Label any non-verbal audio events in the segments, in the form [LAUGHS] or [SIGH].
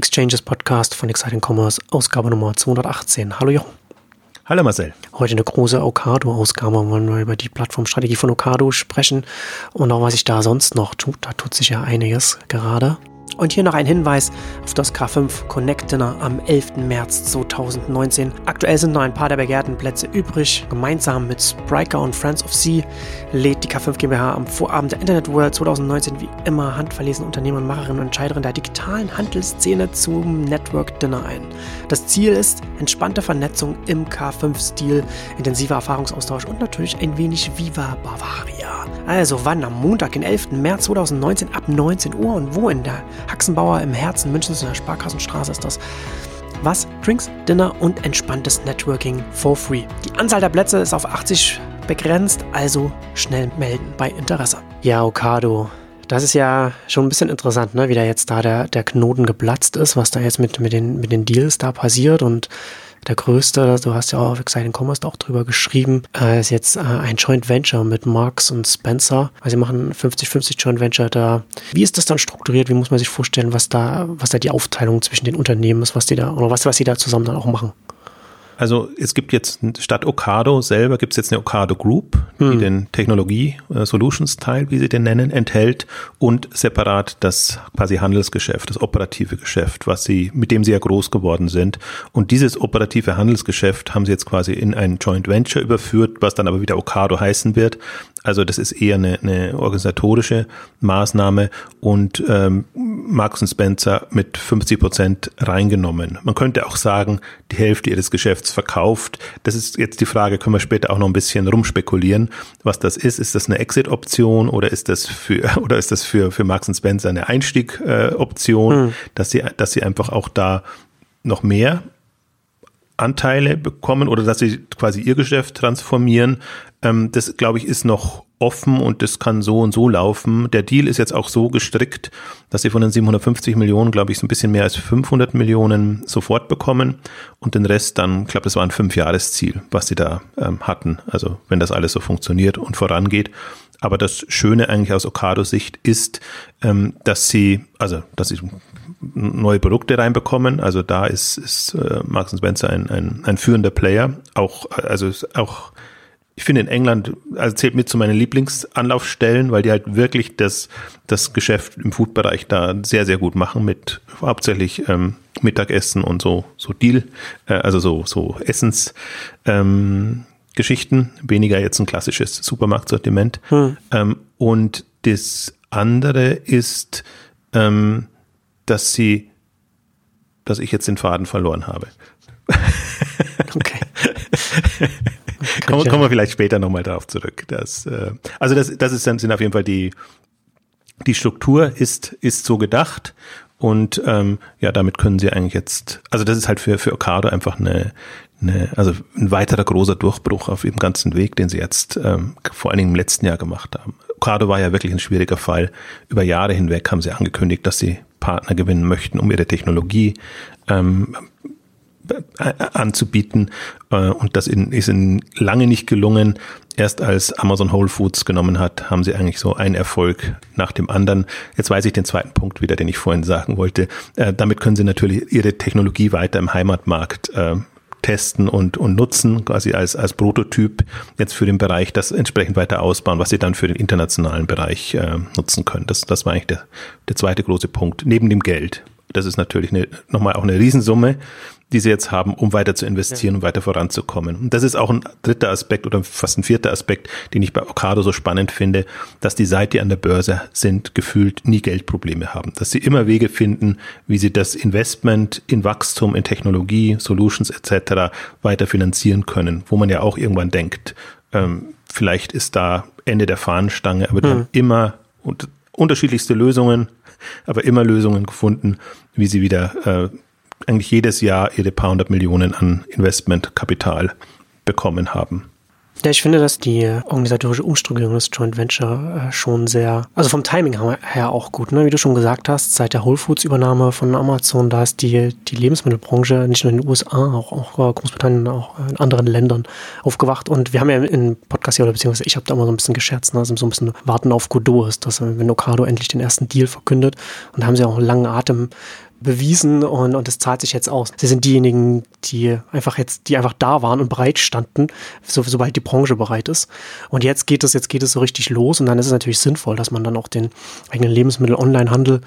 Exchanges Podcast von Exciting Commerce, Ausgabe Nummer 218. Hallo Jochen. Hallo Marcel. Heute eine große Okado-Ausgabe. Wollen wir über die Plattformstrategie von Okado sprechen und auch was sich da sonst noch tut. Da tut sich ja einiges gerade. Und hier noch ein Hinweis auf das K5 Connect Dinner am 11. März 2019. Aktuell sind noch ein paar der begehrten Plätze übrig. Gemeinsam mit Spriker und Friends of Sea lädt die K5 GmbH am Vorabend der Internet World 2019 wie immer handverlesene Unternehmer, Macherinnen und Entscheiderinnen der digitalen Handelsszene zum Network Dinner ein. Das Ziel ist entspannte Vernetzung im K5-Stil, intensiver Erfahrungsaustausch und natürlich ein wenig Viva Bavaria. Also wann am Montag, den 11. März 2019 ab 19 Uhr und wo in der Haxenbauer im Herzen Münchens in der Sparkassenstraße ist das. Was? Drinks, Dinner und entspanntes Networking for free. Die Anzahl der Plätze ist auf 80 begrenzt, also schnell melden bei Interesse. Ja, Okado. Das ist ja schon ein bisschen interessant, ne? wie da jetzt da der, der Knoten geplatzt ist, was da jetzt mit, mit, den, mit den Deals da passiert und der größte, du hast ja auch auf Exciting Commerce auch drüber geschrieben, äh, ist jetzt äh, ein Joint Venture mit Marks und Spencer. Also sie machen 50-50 Joint Venture da. Wie ist das dann strukturiert? Wie muss man sich vorstellen, was da, was da die Aufteilung zwischen den Unternehmen ist, was die da, oder was, was sie da zusammen dann auch machen? Also es gibt jetzt statt Ocado selber gibt es jetzt eine Ocado Group, die hm. den Technologie äh, Solutions Teil, wie sie den nennen, enthält und separat das quasi Handelsgeschäft, das operative Geschäft, was sie mit dem sie ja groß geworden sind. Und dieses operative Handelsgeschäft haben sie jetzt quasi in ein Joint Venture überführt, was dann aber wieder Ocado heißen wird. Also das ist eher eine, eine organisatorische Maßnahme und ähm, Marks Spencer mit 50 Prozent reingenommen. Man könnte auch sagen, die Hälfte ihres Geschäfts verkauft. Das ist jetzt die Frage, können wir später auch noch ein bisschen rumspekulieren, was das ist. Ist das eine Exit-Option oder ist das für [LAUGHS] oder ist das für für Marks Spencer eine Einstieg-Option, äh, hm. dass sie dass sie einfach auch da noch mehr Anteile bekommen oder dass sie quasi ihr Geschäft transformieren. Ähm, das, glaube ich, ist noch offen und das kann so und so laufen. Der Deal ist jetzt auch so gestrickt, dass sie von den 750 Millionen, glaube ich, so ein bisschen mehr als 500 Millionen sofort bekommen und den Rest dann, ich glaube, das war ein Fünfjahresziel, was sie da ähm, hatten. Also wenn das alles so funktioniert und vorangeht. Aber das Schöne eigentlich aus Okado-Sicht ist, ähm, dass sie, also dass sie neue Produkte reinbekommen. Also da ist, ist äh, Marks Spencer ein, ein, ein führender Player. Auch, also auch ich finde in England, also zählt mit zu meinen Lieblingsanlaufstellen, weil die halt wirklich das, das Geschäft im Food-Bereich da sehr, sehr gut machen mit hauptsächlich ähm, Mittagessen und so, so Deal, äh, also so, so Essens, ähm, Geschichten, weniger jetzt ein klassisches Supermarktsortiment. Hm. Ähm, und das andere ist, ähm, dass sie, dass ich jetzt den Faden verloren habe. [LAUGHS] Okay. [LAUGHS] kommen, kommen wir vielleicht später nochmal darauf zurück. Das, äh, also das, das ist dann, sind auf jeden Fall die, die Struktur ist, ist so gedacht und ähm, ja, damit können sie eigentlich jetzt, also das ist halt für, für Okado einfach eine, eine, also ein weiterer großer Durchbruch auf dem ganzen Weg, den sie jetzt ähm, vor allen Dingen im letzten Jahr gemacht haben. Okado war ja wirklich ein schwieriger Fall. Über Jahre hinweg haben sie angekündigt, dass sie Partner gewinnen möchten, um ihre Technologie ähm, äh, anzubieten. Äh, und das ist ihnen lange nicht gelungen. Erst als Amazon Whole Foods genommen hat, haben sie eigentlich so einen Erfolg nach dem anderen. Jetzt weiß ich den zweiten Punkt wieder, den ich vorhin sagen wollte. Äh, damit können sie natürlich ihre Technologie weiter im Heimatmarkt testen und, und nutzen, quasi als, als Prototyp jetzt für den Bereich, das entsprechend weiter ausbauen, was sie dann für den internationalen Bereich äh, nutzen können. Das, das war eigentlich der, der zweite große Punkt, neben dem Geld. Das ist natürlich eine, nochmal auch eine Riesensumme, die sie jetzt haben, um weiter zu investieren ja. und weiter voranzukommen. Und das ist auch ein dritter Aspekt oder fast ein vierter Aspekt, den ich bei Ocado so spannend finde, dass die seit die an der Börse sind, gefühlt nie Geldprobleme haben. Dass sie immer Wege finden, wie sie das Investment in Wachstum, in Technologie, Solutions etc. weiter finanzieren können, wo man ja auch irgendwann denkt, ähm, vielleicht ist da Ende der Fahnenstange, aber die mhm. haben immer und unterschiedlichste Lösungen, aber immer Lösungen gefunden, wie sie wieder äh, eigentlich jedes Jahr ihre paar hundert Millionen an Investmentkapital bekommen haben. Ja, ich finde, dass die organisatorische Umstrukturierung des Joint Venture äh, schon sehr, also vom Timing her auch gut, ne? Wie du schon gesagt hast, seit der Whole Foods Übernahme von Amazon, da ist die, die Lebensmittelbranche nicht nur in den USA, auch, auch äh, Großbritannien, auch in anderen Ländern aufgewacht. Und wir haben ja im Podcast hier, oder beziehungsweise ich habe da immer so ein bisschen gescherzt, ne? also so ein bisschen Warten auf Godot ist, dass wenn Ocado endlich den ersten Deal verkündet und da haben sie auch einen langen Atem bewiesen und, und es zahlt sich jetzt aus. Sie sind diejenigen, die einfach jetzt, die einfach da waren und bereit standen, so, sobald die Branche bereit ist. Und jetzt geht es, jetzt geht es so richtig los und dann ist es natürlich sinnvoll, dass man dann auch den eigenen Lebensmittel-Onlinehandel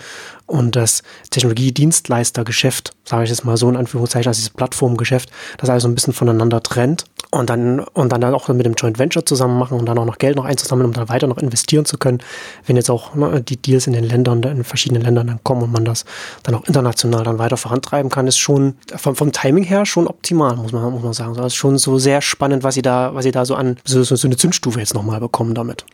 und das Technologiedienstleistergeschäft, sage ich jetzt mal so in Anführungszeichen, also dieses Plattformgeschäft, das also ein bisschen voneinander trennt und dann und dann auch mit dem Joint Venture zusammen machen und dann auch noch Geld noch einzusammeln, um dann weiter noch investieren zu können, wenn jetzt auch ne, die Deals in den Ländern, in verschiedenen Ländern dann kommen und man das dann auch international dann weiter vorantreiben kann, ist schon vom, vom Timing her schon optimal, muss man, muss man sagen. Das ist schon so sehr spannend, was sie da, was sie da so an so, so eine Zündstufe jetzt nochmal bekommen damit.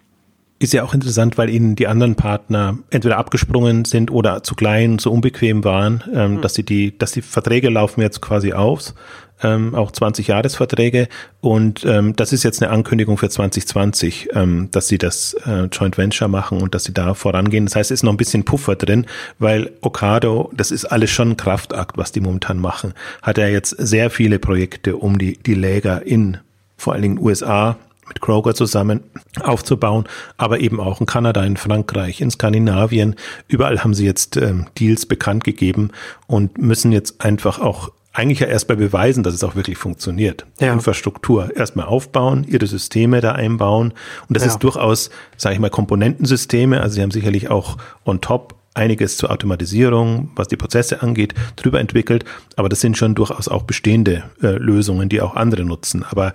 Ist ja auch interessant, weil ihnen die anderen Partner entweder abgesprungen sind oder zu klein, zu unbequem waren, ähm, mhm. dass sie die, dass die Verträge laufen jetzt quasi aus, ähm, auch 20 Jahresverträge und ähm, das ist jetzt eine Ankündigung für 2020, ähm, dass sie das äh, Joint Venture machen und dass sie da vorangehen. Das heißt, es ist noch ein bisschen Puffer drin, weil Okado, das ist alles schon ein Kraftakt, was die momentan machen. Hat er jetzt sehr viele Projekte, um die die Läger in vor allen Dingen USA mit Kroger zusammen aufzubauen, aber eben auch in Kanada, in Frankreich, in Skandinavien. Überall haben sie jetzt ähm, Deals bekannt gegeben und müssen jetzt einfach auch eigentlich ja erstmal beweisen, dass es auch wirklich funktioniert. Ja. Infrastruktur erstmal aufbauen, ihre Systeme da einbauen. Und das ja. ist durchaus, sage ich mal, Komponentensysteme. Also sie haben sicherlich auch on top einiges zur Automatisierung, was die Prozesse angeht, drüber entwickelt. Aber das sind schon durchaus auch bestehende äh, Lösungen, die auch andere nutzen. Aber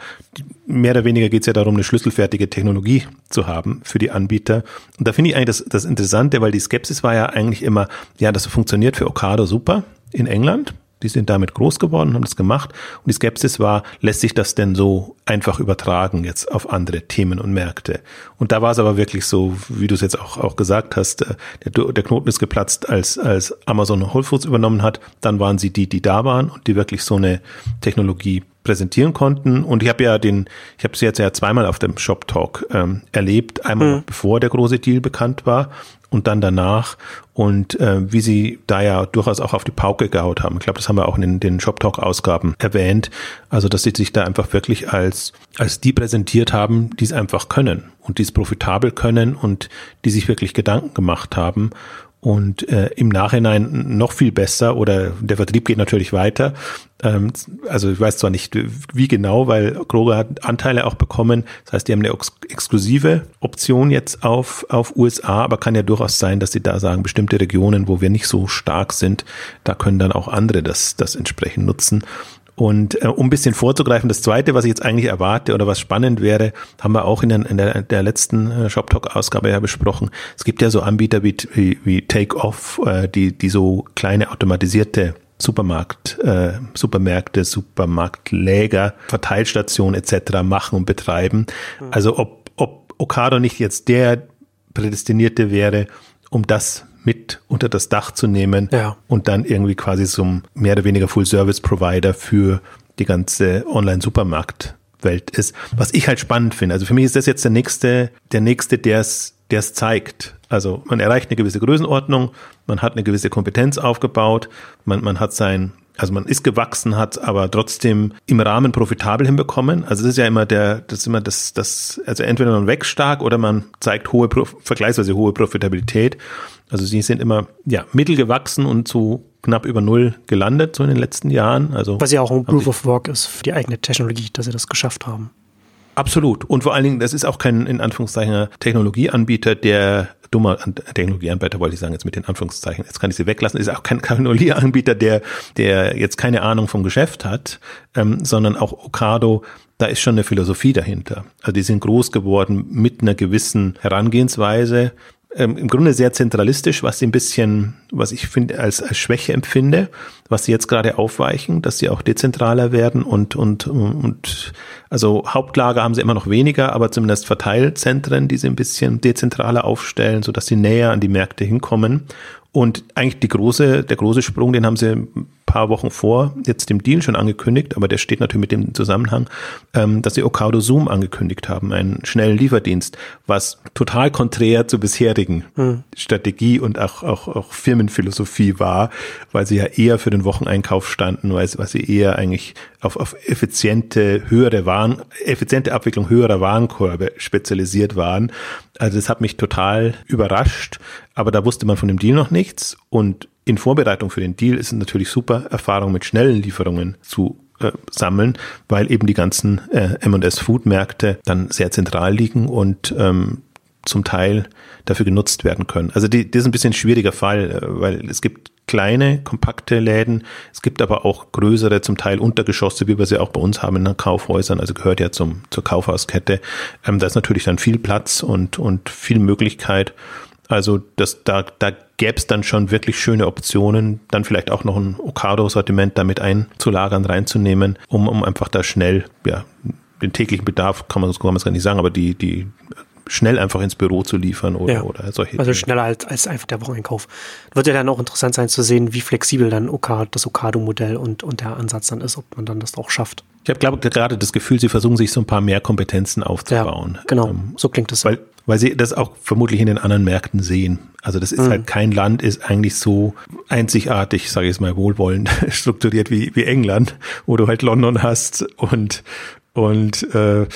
mehr oder weniger geht es ja darum, eine schlüsselfertige Technologie zu haben für die Anbieter. Und da finde ich eigentlich das, das Interessante, weil die Skepsis war ja eigentlich immer, ja, das funktioniert für Okado super in England. Die sind damit groß geworden, haben das gemacht. Und die Skepsis war, lässt sich das denn so einfach übertragen jetzt auf andere Themen und Märkte? Und da war es aber wirklich so, wie du es jetzt auch, auch gesagt hast, äh, der, der Knoten ist geplatzt, als, als Amazon Whole Foods übernommen hat. Dann waren sie die, die da waren und die wirklich so eine Technologie präsentieren konnten. Und ich habe ja den, ich habe sie jetzt ja zweimal auf dem Shop Talk ähm, erlebt. Einmal mhm. bevor der große Deal bekannt war und dann danach. Und äh, wie sie da ja durchaus auch auf die Pauke gehaut haben. Ich glaube, das haben wir auch in den Shop Talk Ausgaben erwähnt. Also, dass sie sich da einfach wirklich als, als die präsentiert haben, die es einfach können und die es profitabel können und die sich wirklich Gedanken gemacht haben und äh, im Nachhinein noch viel besser oder der Vertrieb geht natürlich weiter. Ähm, also ich weiß zwar nicht wie genau, weil Kroger hat Anteile auch bekommen. Das heißt, die haben eine ex exklusive Option jetzt auf, auf USA, aber kann ja durchaus sein, dass sie da sagen, bestimmte Regionen, wo wir nicht so stark sind, da können dann auch andere das, das entsprechend nutzen. Und äh, um ein bisschen vorzugreifen, das Zweite, was ich jetzt eigentlich erwarte oder was spannend wäre, haben wir auch in der, in der, der letzten äh, Shop Talk Ausgabe ja besprochen. Es gibt ja so Anbieter wie, wie, wie Take Off, äh, die, die so kleine automatisierte Supermarkt, äh, Supermärkte, Supermarktläger, Verteilstationen etc. machen und betreiben. Mhm. Also ob, ob Okado nicht jetzt der Prädestinierte wäre, um das mit unter das Dach zu nehmen ja. und dann irgendwie quasi zum mehr oder weniger Full-Service-Provider für die ganze Online-Supermarkt-Welt ist. Was ich halt spannend finde. Also für mich ist das jetzt der nächste, der nächste, der es, der es zeigt. Also man erreicht eine gewisse Größenordnung, man hat eine gewisse Kompetenz aufgebaut, man, man hat sein also man ist gewachsen, hat aber trotzdem im Rahmen profitabel hinbekommen. Also das ist ja immer der, das ist immer das, das, also entweder man wächst stark oder man zeigt hohe, vergleichsweise hohe Profitabilität. Also sie sind immer, ja, mittelgewachsen und zu knapp über Null gelandet, so in den letzten Jahren. Also. Was ja auch ein Proof of Work ist für die eigene Technologie, dass sie das geschafft haben. Absolut. Und vor allen Dingen, das ist auch kein, in Anführungszeichen, Technologieanbieter, der dummer Technologieanbieter, wollte ich sagen, jetzt mit den Anführungszeichen, jetzt kann ich sie weglassen, ist auch kein Technologieanbieter, der, der jetzt keine Ahnung vom Geschäft hat, ähm, sondern auch Okado, da ist schon eine Philosophie dahinter. Also die sind groß geworden mit einer gewissen Herangehensweise, ähm, im Grunde sehr zentralistisch, was sie ein bisschen, was ich finde, als, als Schwäche empfinde, was sie jetzt gerade aufweichen, dass sie auch dezentraler werden und, und, und, also Hauptlager haben sie immer noch weniger, aber zumindest Verteilzentren, die sie ein bisschen dezentraler aufstellen, so dass sie näher an die Märkte hinkommen. Und eigentlich die große, der große Sprung, den haben sie paar Wochen vor jetzt dem Deal schon angekündigt, aber der steht natürlich mit dem Zusammenhang, ähm, dass sie Ocado Zoom angekündigt haben, einen schnellen Lieferdienst, was total konträr zur bisherigen hm. Strategie und auch, auch, auch Firmenphilosophie war, weil sie ja eher für den Wocheneinkauf standen, weil, weil sie eher eigentlich auf, auf effiziente, höhere Waren, effiziente Abwicklung höherer Warenkörbe spezialisiert waren. Also das hat mich total überrascht, aber da wusste man von dem Deal noch nichts und in Vorbereitung für den Deal ist es natürlich super, Erfahrung mit schnellen Lieferungen zu äh, sammeln, weil eben die ganzen äh, M&S Food Märkte dann sehr zentral liegen und ähm, zum Teil dafür genutzt werden können. Also die, das ist ein bisschen ein schwieriger Fall, äh, weil es gibt kleine, kompakte Läden, es gibt aber auch größere, zum Teil Untergeschosse, wie wir sie auch bei uns haben in Kaufhäusern, also gehört ja zum, zur Kaufhauskette. Ähm, da ist natürlich dann viel Platz und, und viel Möglichkeit. Also das, da, da gäbe es dann schon wirklich schöne Optionen, dann vielleicht auch noch ein Ocado-Sortiment damit einzulagern, reinzunehmen, um, um einfach da schnell, ja, den täglichen Bedarf kann man, kann man es gar nicht sagen, aber die, die schnell einfach ins Büro zu liefern oder, ja. oder solche Also schneller als, als einfach der Wocheneinkauf. Wird ja dann auch interessant sein zu sehen, wie flexibel dann das Okado-Modell und, und der Ansatz dann ist, ob man dann das auch schafft. Ich habe, glaube gerade das Gefühl, sie versuchen sich so ein paar mehr Kompetenzen aufzubauen. Ja, genau, ähm, so klingt es. Weil, weil sie das auch vermutlich in den anderen Märkten sehen. Also das ist mhm. halt kein Land, ist eigentlich so einzigartig, sage ich jetzt mal wohlwollend, [LAUGHS] strukturiert wie, wie England, wo du halt London hast und und äh,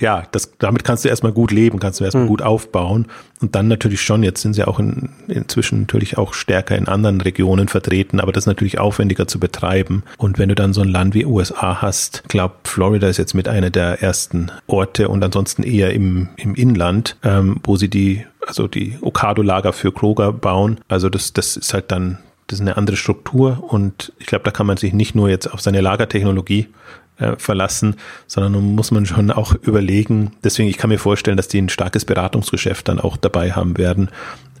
ja, das, damit kannst du erstmal gut leben, kannst du erstmal mhm. gut aufbauen. Und dann natürlich schon, jetzt sind sie auch in, inzwischen natürlich auch stärker in anderen Regionen vertreten, aber das ist natürlich aufwendiger zu betreiben. Und wenn du dann so ein Land wie USA hast, glaube Florida ist jetzt mit einer der ersten Orte und ansonsten eher im, im Inland, ähm, wo sie die, also die Okado-Lager für Kroger bauen. Also das, das ist halt dann das ist eine andere Struktur und ich glaube, da kann man sich nicht nur jetzt auf seine Lagertechnologie äh, verlassen, sondern muss man schon auch überlegen. Deswegen, ich kann mir vorstellen, dass die ein starkes Beratungsgeschäft dann auch dabei haben werden,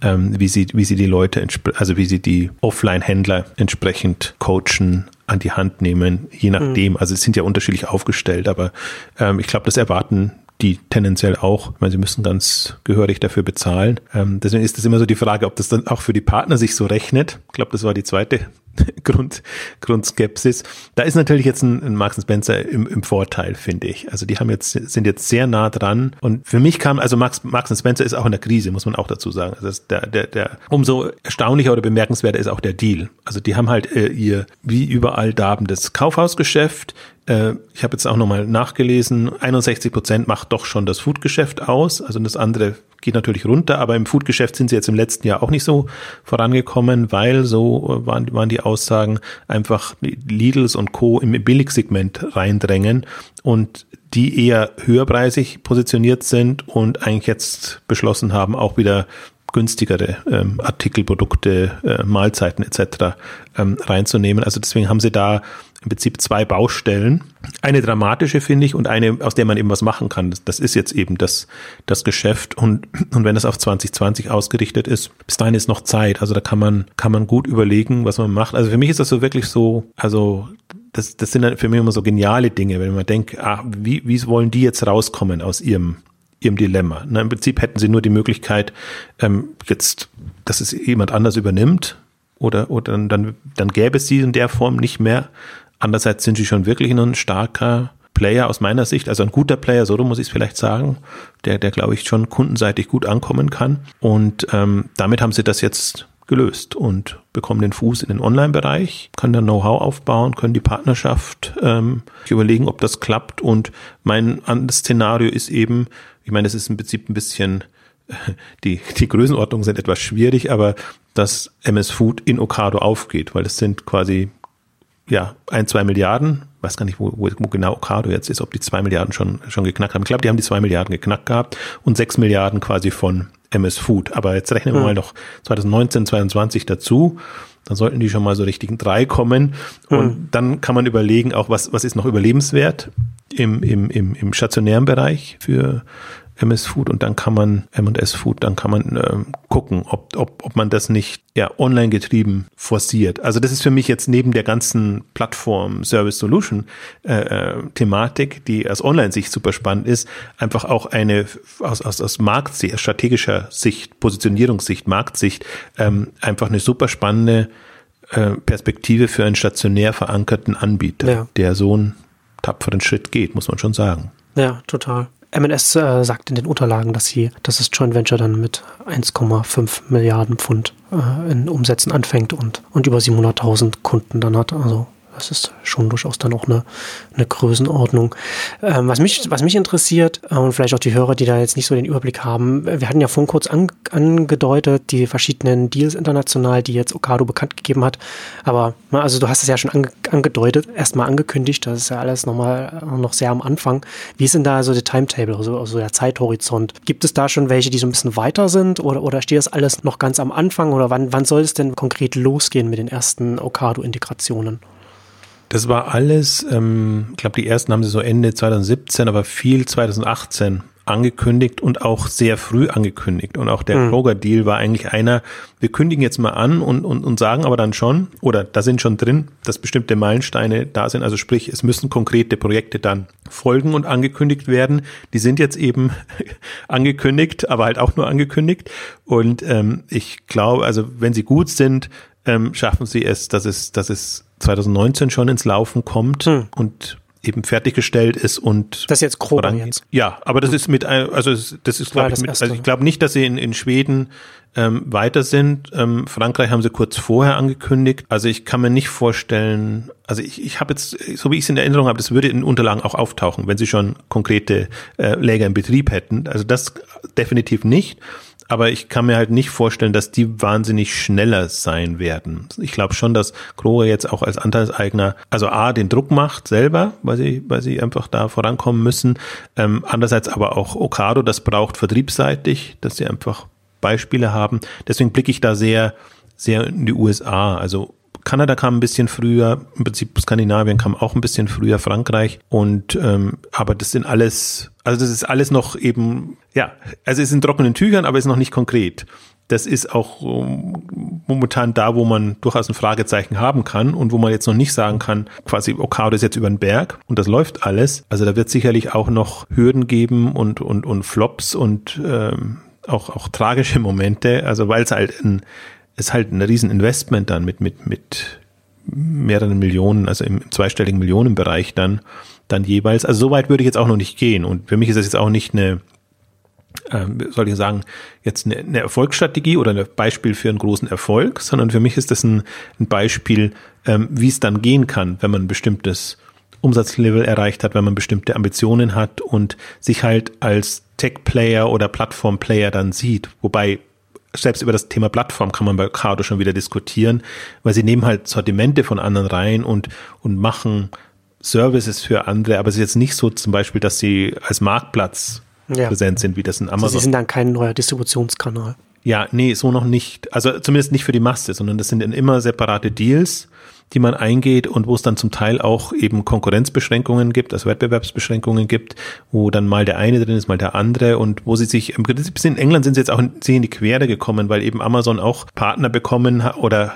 ähm, wie sie, wie sie die Leute, also wie sie die Offline-Händler entsprechend coachen, an die Hand nehmen, je nachdem. Mhm. Also es sind ja unterschiedlich aufgestellt, aber ähm, ich glaube, das erwarten die tendenziell auch, meine, sie müssen ganz gehörig dafür bezahlen. Ähm, deswegen ist es immer so die Frage, ob das dann auch für die Partner sich so rechnet. Ich glaube, das war die zweite [LAUGHS] Grund, Grundskepsis. Da ist natürlich jetzt ein, ein Marks Spencer im, im Vorteil, finde ich. Also die haben jetzt, sind jetzt sehr nah dran. Und für mich kam, also Marks, Marks Spencer ist auch in der Krise, muss man auch dazu sagen. Also der, der, der, umso erstaunlicher oder bemerkenswerter ist auch der Deal. Also die haben halt äh, ihr, wie überall darbendes Kaufhausgeschäft, ich habe jetzt auch nochmal nachgelesen, 61 Prozent macht doch schon das Foodgeschäft aus. Also das andere geht natürlich runter, aber im Foodgeschäft sind sie jetzt im letzten Jahr auch nicht so vorangekommen, weil so äh, waren, waren die Aussagen einfach Lidls und Co. im Billigsegment reindrängen und die eher höherpreisig positioniert sind und eigentlich jetzt beschlossen haben, auch wieder günstigere ähm, Artikel, Produkte, äh, Mahlzeiten etc. Ähm, reinzunehmen. Also deswegen haben sie da im Prinzip zwei Baustellen. Eine dramatische, finde ich, und eine, aus der man eben was machen kann. Das, das ist jetzt eben das, das Geschäft. Und, und wenn das auf 2020 ausgerichtet ist, bis dahin ist noch Zeit. Also da kann man, kann man gut überlegen, was man macht. Also für mich ist das so wirklich so, also das, das sind dann für mich immer so geniale Dinge, wenn man denkt, ah, wie, wie wollen die jetzt rauskommen aus ihrem, ihrem Dilemma? Na, Im Prinzip hätten sie nur die Möglichkeit, ähm, jetzt, dass es jemand anders übernimmt, oder, oder dann, dann gäbe es sie in der Form nicht mehr. Andererseits sind sie schon wirklich ein starker Player aus meiner Sicht, also ein guter Player, so muss ich es vielleicht sagen, der, der glaube ich schon kundenseitig gut ankommen kann. Und ähm, damit haben sie das jetzt gelöst und bekommen den Fuß in den Online-Bereich, können dann Know-how aufbauen, können die Partnerschaft ähm, überlegen, ob das klappt. Und mein anderes Szenario ist eben, ich meine, es ist im Prinzip ein bisschen, [LAUGHS] die, die Größenordnungen sind etwas schwierig, aber dass MS Food in Okado aufgeht, weil es sind quasi ja, ein, zwei Milliarden, weiß gar nicht, wo, wo, genau Ocado jetzt ist, ob die zwei Milliarden schon, schon geknackt haben. Ich glaube, die haben die zwei Milliarden geknackt gehabt und sechs Milliarden quasi von MS Food. Aber jetzt rechnen wir mhm. mal noch 2019, 2022 dazu. Dann sollten die schon mal so richtigen drei kommen. Und mhm. dann kann man überlegen, auch was, was ist noch überlebenswert im, im, im, im stationären Bereich für, MS Food und dann kann man, M&S Food, dann kann man äh, gucken, ob, ob, ob man das nicht ja, online getrieben forciert. Also das ist für mich jetzt neben der ganzen Plattform Service Solution äh, äh, Thematik, die aus Online-Sicht super spannend ist, einfach auch eine aus, aus, aus Marktsicht, aus strategischer Sicht, Positionierungssicht, Marktsicht, ähm, einfach eine super spannende äh, Perspektive für einen stationär verankerten Anbieter, ja. der so einen tapferen Schritt geht, muss man schon sagen. Ja, total. M&S äh, sagt in den Unterlagen, dass sie, dass das Joint Venture dann mit 1,5 Milliarden Pfund äh, in Umsätzen anfängt und, und über 700.000 Kunden dann hat. Also Das ist schon durchaus dann auch eine, eine Größenordnung. Ähm, was, mich, was mich interessiert, äh, und vielleicht auch die Hörer, die da jetzt nicht so den Überblick haben, wir hatten ja vorhin kurz an, angedeutet, die verschiedenen Deals international, die jetzt Okado bekannt gegeben hat. Aber also du hast es ja schon ange, angedeutet, erstmal angekündigt, das ist ja alles nochmal noch sehr am Anfang. Wie ist denn da so der Timetable, also, also der Zeithorizont? Gibt es da schon welche, die so ein bisschen weiter sind oder, oder steht das alles noch ganz am Anfang oder wann, wann soll es denn konkret losgehen mit den ersten Okado-Integrationen? Das war alles, ähm, ich glaube, die ersten haben sie so Ende 2017, aber viel 2018 angekündigt und auch sehr früh angekündigt. Und auch der mhm. Kroger-Deal war eigentlich einer, wir kündigen jetzt mal an und, und, und sagen aber dann schon, oder da sind schon drin, dass bestimmte Meilensteine da sind. Also sprich, es müssen konkrete Projekte dann folgen und angekündigt werden. Die sind jetzt eben [LAUGHS] angekündigt, aber halt auch nur angekündigt. Und ähm, ich glaube, also wenn sie gut sind, ähm, schaffen sie es, dass es, dass es 2019 schon ins Laufen kommt hm. und eben fertiggestellt ist und das ist jetzt grob jetzt. Ja, aber das ist mit also das ist glaube ich mit, also ich glaube nicht, dass sie in, in Schweden ähm, weiter sind. Ähm, Frankreich haben sie kurz vorher angekündigt. Also ich kann mir nicht vorstellen, also ich, ich habe jetzt, so wie ich es in Erinnerung habe, das würde in Unterlagen auch auftauchen, wenn sie schon konkrete äh, Läger im Betrieb hätten. Also das definitiv nicht aber ich kann mir halt nicht vorstellen, dass die wahnsinnig schneller sein werden. Ich glaube schon, dass Kroger jetzt auch als Anteilseigner, also A, den Druck macht selber, weil sie, weil sie einfach da vorankommen müssen. Ähm, andererseits aber auch Okado, das braucht vertriebsseitig, dass sie einfach Beispiele haben. Deswegen blicke ich da sehr, sehr in die USA. Also Kanada kam ein bisschen früher, im Prinzip Skandinavien kam auch ein bisschen früher, Frankreich und ähm, aber das sind alles, also das ist alles noch eben, ja, also es ist in trockenen Tüchern, aber es ist noch nicht konkret. Das ist auch ähm, momentan da, wo man durchaus ein Fragezeichen haben kann und wo man jetzt noch nicht sagen kann, quasi Okado ist jetzt über den Berg und das läuft alles. Also da wird sicherlich auch noch Hürden geben und und und Flops und ähm, auch auch tragische Momente. Also weil es halt ein ist halt ein Rieseninvestment dann mit, mit, mit mehreren Millionen, also im zweistelligen Millionenbereich dann, dann jeweils. Also so weit würde ich jetzt auch noch nicht gehen. Und für mich ist das jetzt auch nicht eine, äh, soll ich sagen, jetzt eine, eine Erfolgsstrategie oder ein Beispiel für einen großen Erfolg, sondern für mich ist das ein, ein Beispiel, ähm, wie es dann gehen kann, wenn man ein bestimmtes Umsatzlevel erreicht hat, wenn man bestimmte Ambitionen hat und sich halt als Tech-Player oder Plattform-Player dann sieht. Wobei selbst über das Thema Plattform kann man bei Cardo schon wieder diskutieren, weil sie nehmen halt Sortimente von anderen rein und, und machen Services für andere, aber es ist jetzt nicht so zum Beispiel, dass sie als Marktplatz ja. präsent sind, wie das in Amazon. Also sie sind dann kein neuer Distributionskanal. Ja, nee, so noch nicht. Also zumindest nicht für die Masse, sondern das sind dann immer separate Deals die man eingeht und wo es dann zum Teil auch eben Konkurrenzbeschränkungen gibt, also Wettbewerbsbeschränkungen gibt, wo dann mal der eine drin ist, mal der andere und wo sie sich, im Prinzip in England sind sie jetzt auch in, in die Quere gekommen, weil eben Amazon auch Partner bekommen oder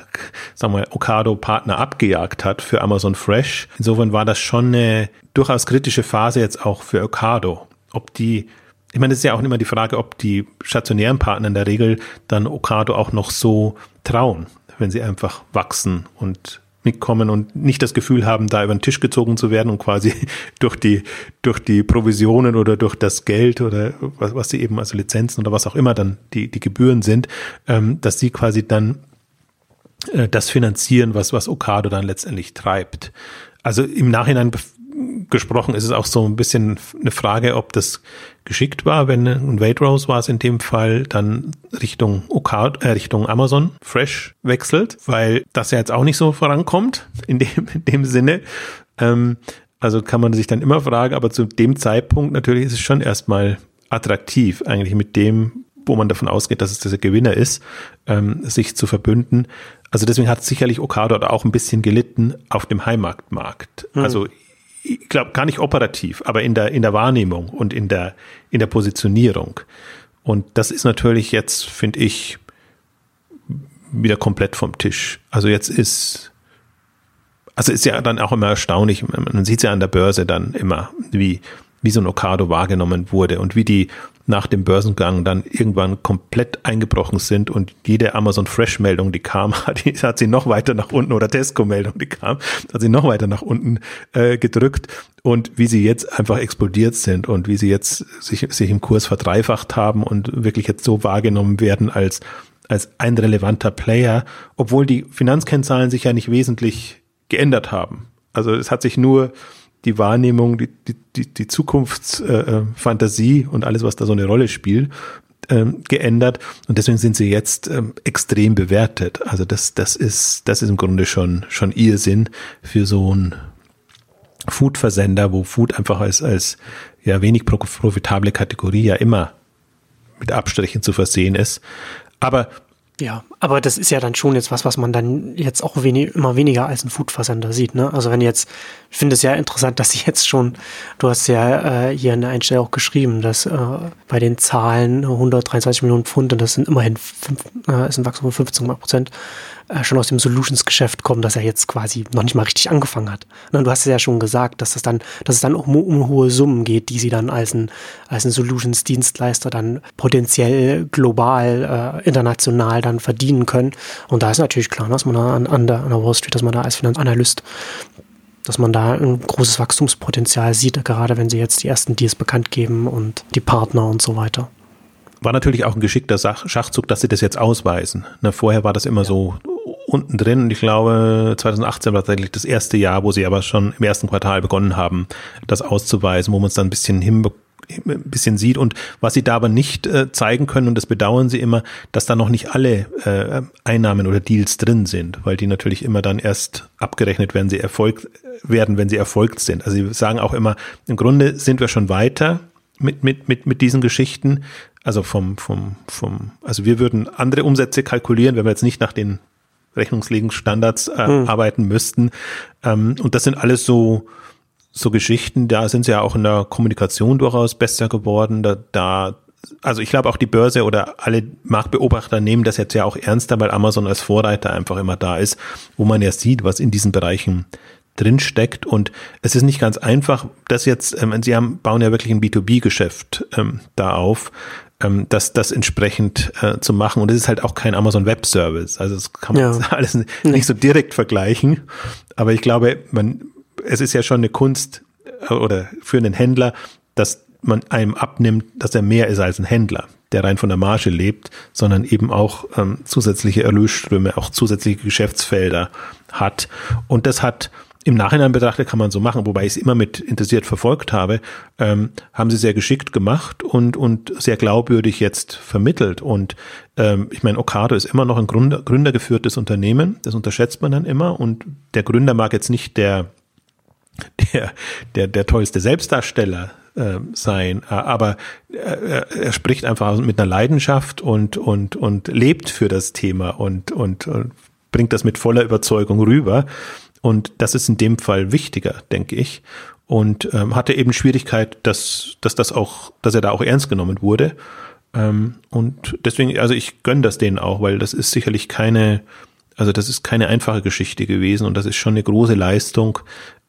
sagen wir Okado Partner abgejagt hat für Amazon Fresh. Insofern war das schon eine durchaus kritische Phase jetzt auch für Okado. Ob die ich meine, es ist ja auch immer die Frage, ob die stationären Partner in der Regel dann Okado auch noch so trauen, wenn sie einfach wachsen und mitkommen und nicht das Gefühl haben, da über den Tisch gezogen zu werden und quasi [LAUGHS] durch die, durch die Provisionen oder durch das Geld oder was, was sie eben, also Lizenzen oder was auch immer dann die, die Gebühren sind, ähm, dass sie quasi dann äh, das finanzieren, was, was Okado dann letztendlich treibt. Also im Nachhinein gesprochen ist es auch so ein bisschen eine Frage, ob das geschickt war, wenn ein Waitrose war es in dem Fall, dann Richtung OK, äh, Richtung Amazon Fresh wechselt, weil das ja jetzt auch nicht so vorankommt in dem, in dem Sinne. Ähm, also kann man sich dann immer fragen, aber zu dem Zeitpunkt natürlich ist es schon erstmal attraktiv, eigentlich mit dem, wo man davon ausgeht, dass es dieser Gewinner ist, ähm, sich zu verbünden. Also deswegen hat sicherlich Okado auch ein bisschen gelitten auf dem Heimatmarkt. Mhm. Also ich glaube, gar nicht operativ, aber in der, in der Wahrnehmung und in der, in der Positionierung. Und das ist natürlich jetzt, finde ich, wieder komplett vom Tisch. Also jetzt ist, also ist ja dann auch immer erstaunlich, man sieht ja an der Börse dann immer, wie, wie so ein Okado wahrgenommen wurde und wie die nach dem Börsengang dann irgendwann komplett eingebrochen sind und jede Amazon Fresh Meldung, die kam, [LAUGHS] hat, hat sie noch weiter nach unten oder Tesco Meldung, die kam, hat sie noch weiter nach unten äh, gedrückt und wie sie jetzt einfach explodiert sind und wie sie jetzt sich, sich im Kurs verdreifacht haben und wirklich jetzt so wahrgenommen werden als als ein relevanter Player, obwohl die Finanzkennzahlen sich ja nicht wesentlich geändert haben. Also es hat sich nur die Wahrnehmung, die, die, die Zukunftsfantasie äh, und alles, was da so eine Rolle spielt, ähm, geändert. Und deswegen sind sie jetzt ähm, extrem bewertet. Also das, das ist, das ist im Grunde schon, schon ihr Sinn für so ein Food-Versender, wo Food einfach als, als ja wenig profitable Kategorie ja immer mit Abstrichen zu versehen ist. Aber ja, aber das ist ja dann schon jetzt was, was man dann jetzt auch wenig, immer weniger als ein Foodversender sieht. Ne? Also wenn jetzt, ich finde es ja interessant, [LAUGHS] dass sie jetzt schon, du hast ja äh, hier in der Einstellung auch geschrieben, dass äh, bei den Zahlen 123 Millionen Pfund und das sind immerhin fünf, äh, ist ein Wachstum von 15 Prozent, äh, schon aus dem Solutions-Geschäft kommen, dass er jetzt quasi noch nicht mal richtig angefangen hat. Und du hast ja schon gesagt, dass das dann, dass es dann um, um hohe Summen geht, die sie dann als ein, als ein Solutions-Dienstleister dann potenziell global, äh, international dann verdienen können. Und da ist natürlich klar, dass man da an, an, der, an der Wall Street, dass man da als Finanzanalyst dass man da ein großes Wachstumspotenzial sieht, gerade wenn sie jetzt die ersten Deals bekannt geben und die Partner und so weiter war natürlich auch ein geschickter Schachzug, dass sie das jetzt ausweisen. Na, vorher war das immer ja. so unten drin. Und ich glaube 2018 war tatsächlich das erste Jahr, wo sie aber schon im ersten Quartal begonnen haben, das auszuweisen, wo man es dann ein bisschen hinbekommt ein bisschen sieht. Und was sie da aber nicht äh, zeigen können und das bedauern sie immer, dass da noch nicht alle äh, Einnahmen oder Deals drin sind, weil die natürlich immer dann erst abgerechnet werden, sie erfolgt werden, wenn sie erfolgt sind. Also sie sagen auch immer, im Grunde sind wir schon weiter mit mit mit mit diesen Geschichten, also vom vom vom also wir würden andere Umsätze kalkulieren, wenn wir jetzt nicht nach den Rechnungslegungsstandards äh, hm. arbeiten müssten. Ähm, und das sind alles so, so Geschichten, da sind sie ja auch in der Kommunikation durchaus besser geworden. Da, da also ich glaube auch die Börse oder alle Marktbeobachter nehmen das jetzt ja auch ernster, weil Amazon als Vorreiter einfach immer da ist, wo man ja sieht, was in diesen Bereichen drin steckt. Und es ist nicht ganz einfach, das jetzt, ähm, sie haben, bauen ja wirklich ein B2B-Geschäft ähm, da auf ähm, das, das entsprechend äh, zu machen. Und es ist halt auch kein Amazon Web Service. Also das kann man ja. [LAUGHS] alles nicht so direkt vergleichen. Aber ich glaube, man, es ist ja schon eine Kunst äh, oder für einen Händler, dass man einem abnimmt, dass er mehr ist als ein Händler, der rein von der Marge lebt, sondern eben auch ähm, zusätzliche Erlösströme, auch zusätzliche Geschäftsfelder hat. Und das hat im Nachhinein betrachtet kann man so machen, wobei ich es immer mit interessiert verfolgt habe, ähm, haben sie sehr geschickt gemacht und, und sehr glaubwürdig jetzt vermittelt. Und ähm, ich meine, Okado ist immer noch ein Gründer, gründergeführtes Unternehmen, das unterschätzt man dann immer. Und der Gründer mag jetzt nicht der, der, der, der tollste Selbstdarsteller äh, sein, aber er, er spricht einfach mit einer Leidenschaft und, und, und lebt für das Thema und, und, und bringt das mit voller Überzeugung rüber. Und das ist in dem Fall wichtiger, denke ich. Und ähm, hatte eben Schwierigkeit, dass, dass das auch, dass er da auch ernst genommen wurde. Ähm, und deswegen, also ich gönne das denen auch, weil das ist sicherlich keine, also das ist keine einfache Geschichte gewesen und das ist schon eine große Leistung.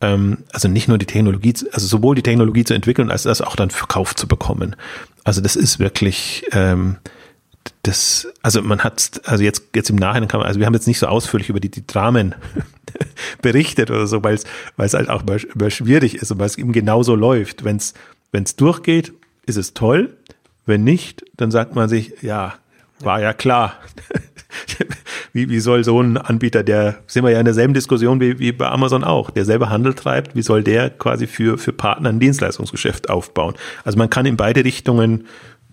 Ähm, also nicht nur die Technologie, also sowohl die Technologie zu entwickeln, als das auch dann verkauft zu bekommen. Also das ist wirklich, ähm, das, also man hat, also jetzt, jetzt im Nachhinein kann man, also wir haben jetzt nicht so ausführlich über die, die Dramen [LAUGHS] berichtet oder so, weil es, weil es halt auch mal, mal schwierig ist und weil es eben genauso läuft. Wenn es, wenn es durchgeht, ist es toll. Wenn nicht, dann sagt man sich, ja, war ja klar. [LAUGHS] wie, wie soll so ein Anbieter, der, sind wir ja in derselben Diskussion wie, wie bei Amazon auch, der selber Handel treibt, wie soll der quasi für, für Partner ein Dienstleistungsgeschäft aufbauen? Also man kann in beide Richtungen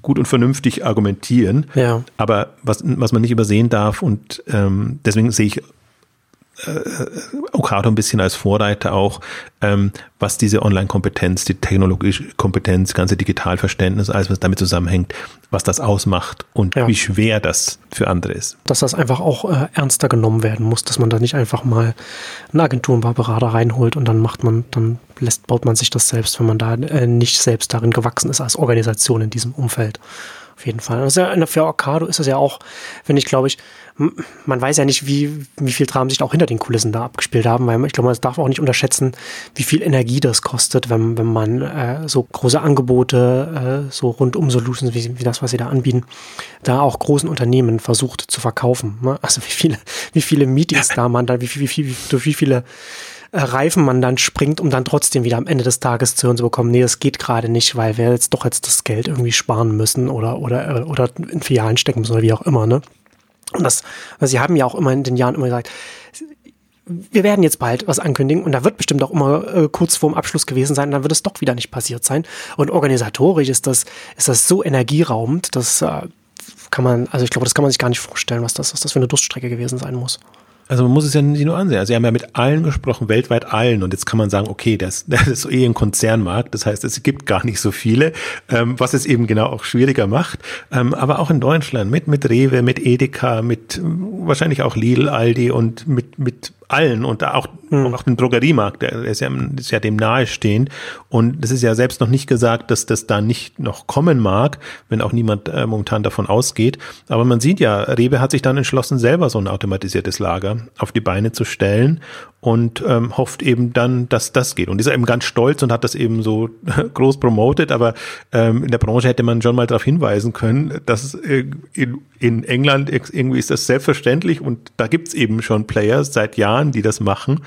gut und vernünftig argumentieren. Ja. Aber was, was man nicht übersehen darf, und ähm, deswegen sehe ich Okado ein bisschen als Vorreiter auch, ähm, was diese Online-Kompetenz, die technologische Kompetenz, ganze Digitalverständnis, alles was damit zusammenhängt, was das ausmacht und ja. wie schwer das für andere ist. Dass das einfach auch äh, ernster genommen werden muss, dass man da nicht einfach mal eine Agentur, ein paar Berater reinholt und dann macht man, dann lässt, baut man sich das selbst, wenn man da äh, nicht selbst darin gewachsen ist als Organisation in diesem Umfeld. Auf jeden Fall. Also für Okado ist das ja auch, finde ich, glaube ich, man weiß ja nicht, wie, wie viel Dramen sich auch hinter den Kulissen da abgespielt haben, weil ich glaube, man darf auch nicht unterschätzen, wie viel Energie das kostet, wenn, wenn man äh, so große Angebote, äh, so rundum Solutions, wie, wie das, was sie da anbieten, da auch großen Unternehmen versucht zu verkaufen. Ne? Also wie viele, wie viele Meetings da man da, wie, wie, wie, wie, durch wie viele äh, Reifen man dann springt, um dann trotzdem wieder am Ende des Tages zu hören zu bekommen, nee, das geht gerade nicht, weil wir jetzt doch jetzt das Geld irgendwie sparen müssen oder, oder, äh, oder in Filialen stecken müssen oder wie auch immer, ne? Und das, also sie haben ja auch immer in den Jahren immer gesagt, wir werden jetzt bald was ankündigen und da wird bestimmt auch immer äh, kurz vorm Abschluss gewesen sein, dann wird es doch wieder nicht passiert sein. Und organisatorisch ist das, ist das so energieraubend, dass äh, kann man, also ich glaube, das kann man sich gar nicht vorstellen, was das, was das für eine Durststrecke gewesen sein muss. Also man muss es ja nicht nur ansehen. Also sie haben ja mit allen gesprochen, weltweit allen. Und jetzt kann man sagen, okay, das, [LAUGHS] das ist eh ein Konzernmarkt. Das heißt, es gibt gar nicht so viele, ähm, was es eben genau auch schwieriger macht. Ähm, aber auch in Deutschland mit, mit Rewe, mit Edeka, mit wahrscheinlich auch Lidl, Aldi und mit, mit allen und auch, mhm. auch den Drogeriemarkt, der ist ja, ist ja dem nahestehend. Und es ist ja selbst noch nicht gesagt, dass das da nicht noch kommen mag, wenn auch niemand äh, momentan davon ausgeht. Aber man sieht ja, Rewe hat sich dann entschlossen, selber so ein automatisiertes Lager auf die Beine zu stellen und ähm, hofft eben dann, dass das geht. Und ist eben ganz stolz und hat das eben so [LAUGHS] groß promotet, aber ähm, in der Branche hätte man schon mal darauf hinweisen können, dass äh, in, in England irgendwie ist das selbstverständlich und da gibt's eben schon Players seit Jahren, die das machen.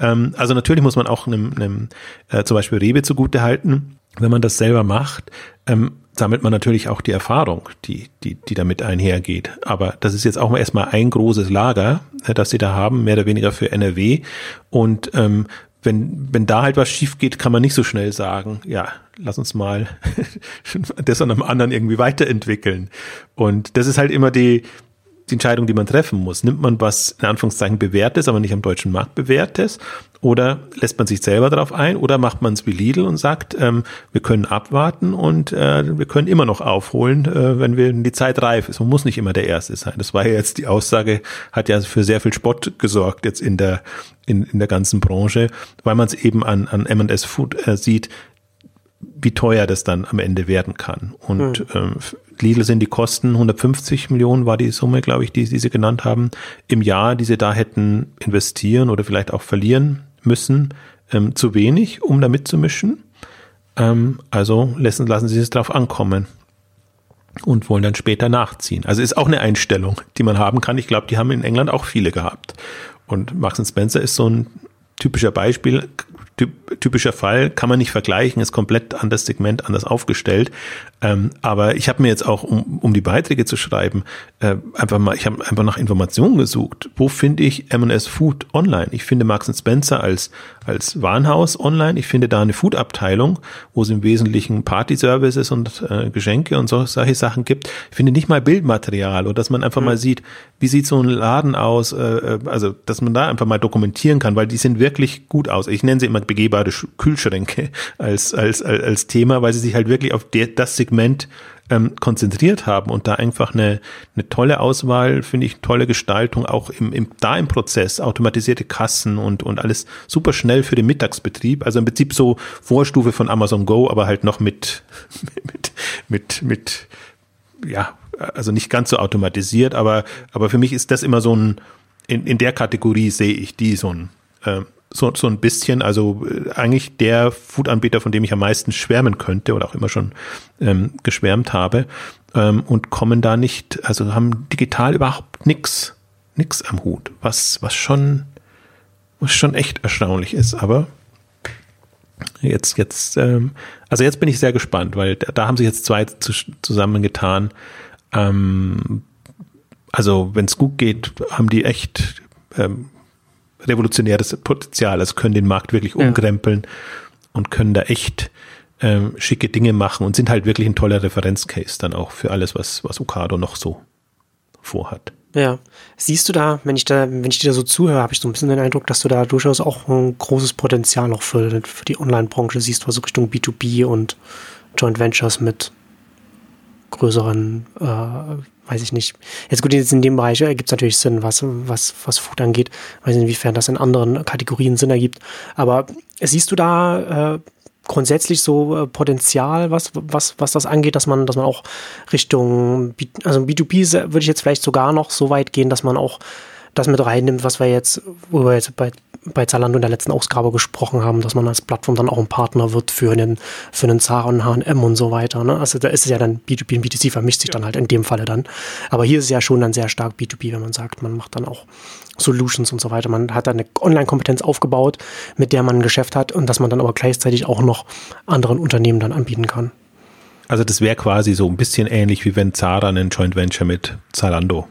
Ähm, also natürlich muss man auch einem, einem äh, zum Beispiel Rewe zugute halten, wenn man das selber macht, ähm, sammelt man natürlich auch die Erfahrung, die, die, die damit einhergeht. Aber das ist jetzt auch erstmal ein großes Lager, äh, das sie da haben, mehr oder weniger für NRW. Und ähm, wenn, wenn da halt was schief geht, kann man nicht so schnell sagen, ja, lass uns mal [LAUGHS] das an einem anderen irgendwie weiterentwickeln. Und das ist halt immer die, die Entscheidung, die man treffen muss. Nimmt man was in Anführungszeichen bewährtes, aber nicht am deutschen Markt bewährtes oder lässt man sich selber darauf ein oder macht man es wie Lidl und sagt, ähm, wir können abwarten und äh, wir können immer noch aufholen, äh, wenn wir die Zeit reif ist. Man muss nicht immer der Erste sein. Das war ja jetzt die Aussage, hat ja für sehr viel Spott gesorgt jetzt in der in, in der ganzen Branche, weil man es eben an an M&S Food äh, sieht, wie teuer das dann am Ende werden kann. Und mhm. ähm, Lidl sind die Kosten 150 Millionen war die Summe, glaube ich, die, die sie genannt haben, im Jahr, die sie da hätten investieren oder vielleicht auch verlieren müssen, ähm, zu wenig, um da mitzumischen. Ähm, also lassen, lassen sie es drauf ankommen und wollen dann später nachziehen. Also ist auch eine Einstellung, die man haben kann. Ich glaube, die haben in England auch viele gehabt. Und Max Spencer ist so ein typischer Beispiel, typischer Fall, kann man nicht vergleichen, ist komplett anders Segment, anders aufgestellt. Ähm, aber ich habe mir jetzt auch, um, um die Beiträge zu schreiben, äh, einfach mal, ich habe einfach nach Informationen gesucht. Wo finde ich M&S Food online? Ich finde Marks Spencer als als Warenhaus online. Ich finde da eine Food-Abteilung, wo es im Wesentlichen Party-Services und äh, Geschenke und so, solche Sachen gibt. Ich finde nicht mal Bildmaterial oder dass man einfach mhm. mal sieht, wie sieht so ein Laden aus, äh, äh, also dass man da einfach mal dokumentieren kann, weil die sind wirklich gut aus. Ich nenne sie immer begehbare Kühlschränke als, als, als, Thema, weil sie sich halt wirklich auf der, das Segment ähm, konzentriert haben und da einfach eine, eine tolle Auswahl, finde ich, tolle Gestaltung, auch im, im, da im Prozess, automatisierte Kassen und, und alles super schnell für den Mittagsbetrieb. Also im Prinzip so Vorstufe von Amazon Go, aber halt noch mit, [LAUGHS] mit, mit, mit ja, also nicht ganz so automatisiert, aber, aber für mich ist das immer so ein, in, in der Kategorie sehe ich die so ein, äh, so, so ein bisschen, also äh, eigentlich der Food-Anbieter, von dem ich am meisten schwärmen könnte oder auch immer schon ähm, geschwärmt habe ähm, und kommen da nicht, also haben digital überhaupt nix, nix am Hut, was, was schon, was schon echt erstaunlich ist, aber jetzt, jetzt, ähm, also jetzt bin ich sehr gespannt, weil da, da haben sich jetzt zwei zu, zusammengetan. Ähm, also wenn es gut geht, haben die echt ähm, revolutionäres Potenzial. Also können den Markt wirklich umkrempeln ja. und können da echt ähm, schicke Dinge machen und sind halt wirklich ein toller Referenzcase dann auch für alles, was, was Okado noch so vorhat. Ja. Siehst du da, wenn ich da, wenn ich dir da so zuhöre, habe ich so ein bisschen den Eindruck, dass du da durchaus auch ein großes Potenzial noch für, für die Online-Branche siehst, was so Richtung B2B und Joint Ventures mit größeren äh, weiß ich nicht. Jetzt gut, jetzt in dem Bereich äh, gibt es natürlich Sinn, was, was, was Food angeht. Weiß nicht, inwiefern das in anderen Kategorien Sinn ergibt. Aber siehst du da äh, grundsätzlich so äh, Potenzial, was, was, was das angeht, dass man, dass man auch Richtung, B, also B2B würde ich jetzt vielleicht sogar noch so weit gehen, dass man auch das mit reinnimmt, was wir jetzt, wo wir jetzt bei, bei Zalando in der letzten Ausgabe gesprochen haben, dass man als Plattform dann auch ein Partner wird für einen, für einen Zara und H&M und so weiter. Ne? Also da ist es ja dann B2B und B2C vermischt sich ja. dann halt in dem Falle dann. Aber hier ist es ja schon dann sehr stark B2B, wenn man sagt, man macht dann auch Solutions und so weiter. Man hat da eine Online-Kompetenz aufgebaut, mit der man ein Geschäft hat und dass man dann aber gleichzeitig auch noch anderen Unternehmen dann anbieten kann. Also das wäre quasi so ein bisschen ähnlich, wie wenn Zara einen Joint Venture mit Zalando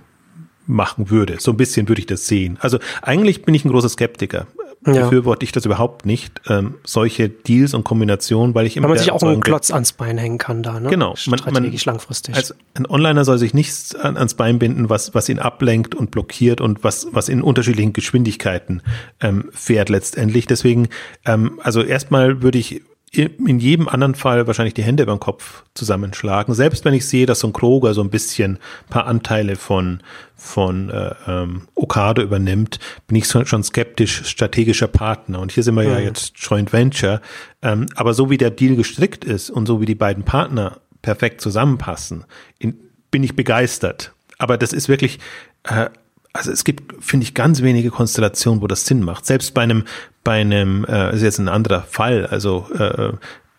machen würde. So ein bisschen würde ich das sehen. Also eigentlich bin ich ein großer Skeptiker. Ja. Befürworte ich das überhaupt nicht, ähm, solche Deals und Kombinationen, weil ich immer. Weil man sich auch einen Klotz ans Bein hängen kann da, ne? Genau. Strategisch man, langfristig. Also ein Onliner soll sich nichts an, ans Bein binden, was, was ihn ablenkt und blockiert und was, was in unterschiedlichen Geschwindigkeiten ähm, fährt letztendlich. Deswegen, ähm, also erstmal würde ich in jedem anderen Fall wahrscheinlich die Hände beim Kopf zusammenschlagen. Selbst wenn ich sehe, dass so ein Kroger so ein bisschen ein paar Anteile von, von äh, ähm, Okado übernimmt, bin ich schon skeptisch strategischer Partner. Und hier sind wir mhm. ja jetzt Joint Venture. Ähm, aber so wie der Deal gestrickt ist und so wie die beiden Partner perfekt zusammenpassen, in, bin ich begeistert. Aber das ist wirklich äh, also es gibt, finde ich, ganz wenige Konstellationen, wo das Sinn macht. Selbst bei einem, bei einem, äh, ist jetzt ein anderer Fall, also äh,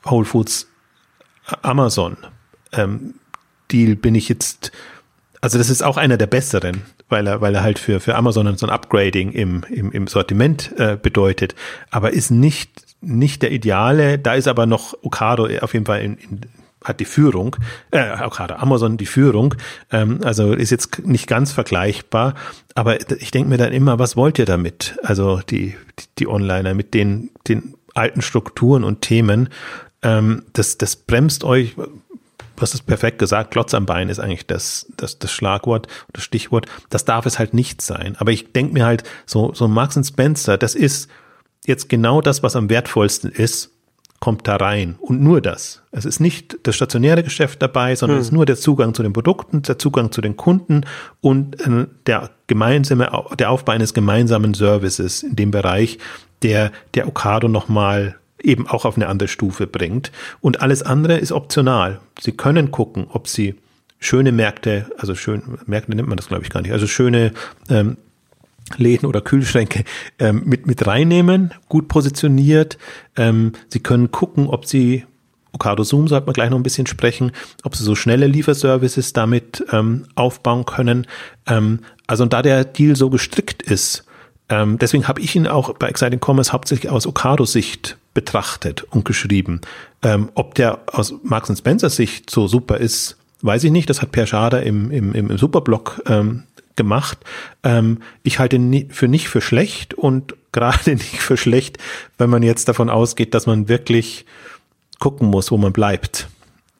Whole Foods Amazon ähm, Deal bin ich jetzt, also das ist auch einer der besseren, weil er, weil er halt für, für Amazon so ein Upgrading im, im, im Sortiment äh, bedeutet, aber ist nicht, nicht der ideale. Da ist aber noch Okado auf jeden Fall in, in hat die Führung, äh, auch gerade Amazon die Führung, ähm, also ist jetzt nicht ganz vergleichbar, aber ich denke mir dann immer, was wollt ihr damit? Also die, die, die Onliner mit den, den alten Strukturen und Themen, ähm, das, das bremst euch, was ist perfekt gesagt, Klotz am Bein ist eigentlich das, das, das Schlagwort, das Stichwort, das darf es halt nicht sein. Aber ich denke mir halt, so, so Marks Spencer, das ist jetzt genau das, was am wertvollsten ist, kommt da rein und nur das. Es ist nicht das stationäre Geschäft dabei, sondern hm. es ist nur der Zugang zu den Produkten, der Zugang zu den Kunden und äh, der gemeinsame, der Aufbau eines gemeinsamen Services in dem Bereich, der der Okado nochmal eben auch auf eine andere Stufe bringt. Und alles andere ist optional. Sie können gucken, ob Sie schöne Märkte, also schön, Märkte nennt man das glaube ich gar nicht, also schöne ähm, Läden oder Kühlschränke ähm, mit, mit reinnehmen, gut positioniert. Ähm, Sie können gucken, ob Sie, Ocado Zoom sollte man gleich noch ein bisschen sprechen, ob Sie so schnelle Lieferservices damit ähm, aufbauen können. Ähm, also und da der Deal so gestrickt ist, ähm, deswegen habe ich ihn auch bei Exciting Commerce hauptsächlich aus Ocado-Sicht betrachtet und geschrieben. Ähm, ob der aus Marks Spencer Sicht so super ist, weiß ich nicht. Das hat Per Schader im, im, im Superblog ähm, gemacht. Ähm, ich halte für nicht für schlecht und [LAUGHS] gerade nicht für schlecht, wenn man jetzt davon ausgeht, dass man wirklich gucken muss, wo man bleibt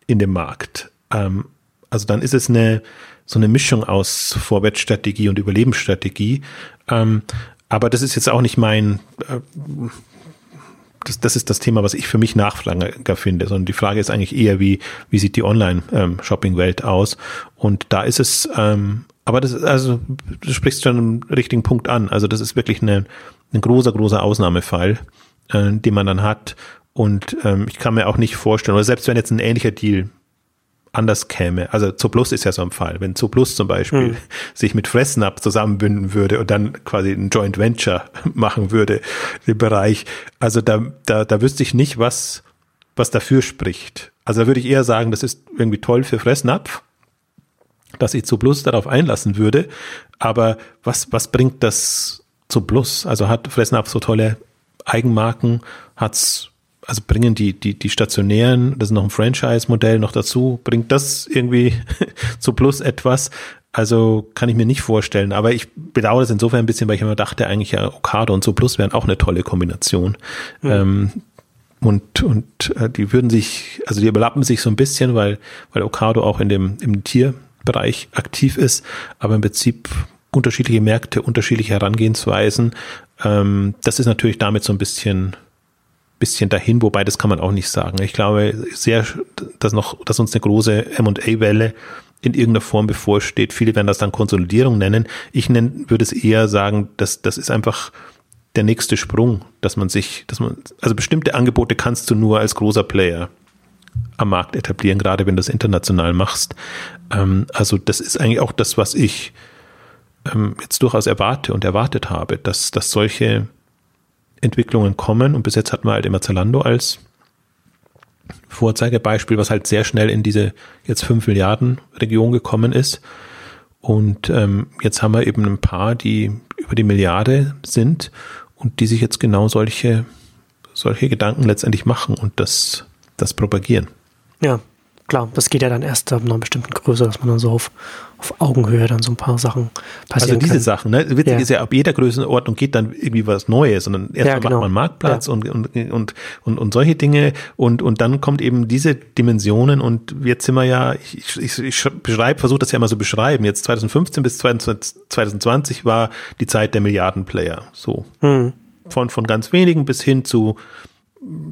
in dem Markt. Ähm, also dann ist es eine so eine Mischung aus Vorwärtsstrategie und Überlebensstrategie. Ähm, aber das ist jetzt auch nicht mein, äh, das, das ist das Thema, was ich für mich nachfrager finde, sondern die Frage ist eigentlich eher, wie, wie sieht die Online-Shopping-Welt ähm, aus? Und da ist es ähm, aber das ist, also, du sprichst schon einen richtigen Punkt an. Also das ist wirklich eine, ein großer, großer Ausnahmefall, äh, den man dann hat. Und ähm, ich kann mir auch nicht vorstellen, oder selbst wenn jetzt ein ähnlicher Deal anders käme, also Zooplus ist ja so ein Fall, wenn Zooplus zum Beispiel hm. sich mit Fressnapf zusammenbünden würde und dann quasi ein Joint Venture [LAUGHS] machen würde, im Bereich, also da, da, da wüsste ich nicht, was, was dafür spricht. Also da würde ich eher sagen, das ist irgendwie toll für Fressnapf, dass ich zu Plus darauf einlassen würde. Aber was, was bringt das zu Plus? Also hat Fressnapf so tolle Eigenmarken, hat's, also bringen die, die, die stationären, das ist noch ein Franchise-Modell noch dazu, bringt das irgendwie [LAUGHS] zu Plus etwas? Also kann ich mir nicht vorstellen, aber ich bedauere es insofern ein bisschen, weil ich immer dachte, eigentlich ja Okado und so Plus wären auch eine tolle Kombination. Mhm. Ähm, und, und äh, die würden sich, also die überlappen sich so ein bisschen, weil, weil Okado auch in dem, im Tier, Bereich aktiv ist, aber im Prinzip unterschiedliche Märkte, unterschiedliche Herangehensweisen. Ähm, das ist natürlich damit so ein bisschen bisschen dahin, wobei das kann man auch nicht sagen. Ich glaube sehr, dass noch, dass uns eine große M&A-Welle in irgendeiner Form bevorsteht. Viele werden das dann Konsolidierung nennen. Ich nenn, würde es eher sagen, dass das ist einfach der nächste Sprung, dass man sich, dass man, also bestimmte Angebote kannst du nur als großer Player am Markt etablieren, gerade wenn du das international machst. Ähm, also das ist eigentlich auch das, was ich ähm, jetzt durchaus erwarte und erwartet habe, dass, dass solche Entwicklungen kommen. Und bis jetzt hatten wir halt immer Zalando als Vorzeigebeispiel, was halt sehr schnell in diese jetzt 5 Milliarden Region gekommen ist. Und ähm, jetzt haben wir eben ein paar, die über die Milliarde sind und die sich jetzt genau solche, solche Gedanken letztendlich machen und das, das propagieren. Ja, klar, das geht ja dann erst ab einer bestimmten Größe, dass man dann so auf, auf Augenhöhe dann so ein paar Sachen passieren Also diese kann. Sachen, ne? Witzig ja. ist ja, ab jeder Größenordnung geht dann irgendwie was Neues, sondern erst ja, genau. macht man Marktplatz ja. und, und, und, und, und solche Dinge und, und dann kommt eben diese Dimensionen und jetzt sind wir ja, ich, ich, ich beschreibe, versuche das ja mal so beschreiben, jetzt 2015 bis 2020 war die Zeit der Milliardenplayer, so. Hm. Von, von ganz wenigen bis hin zu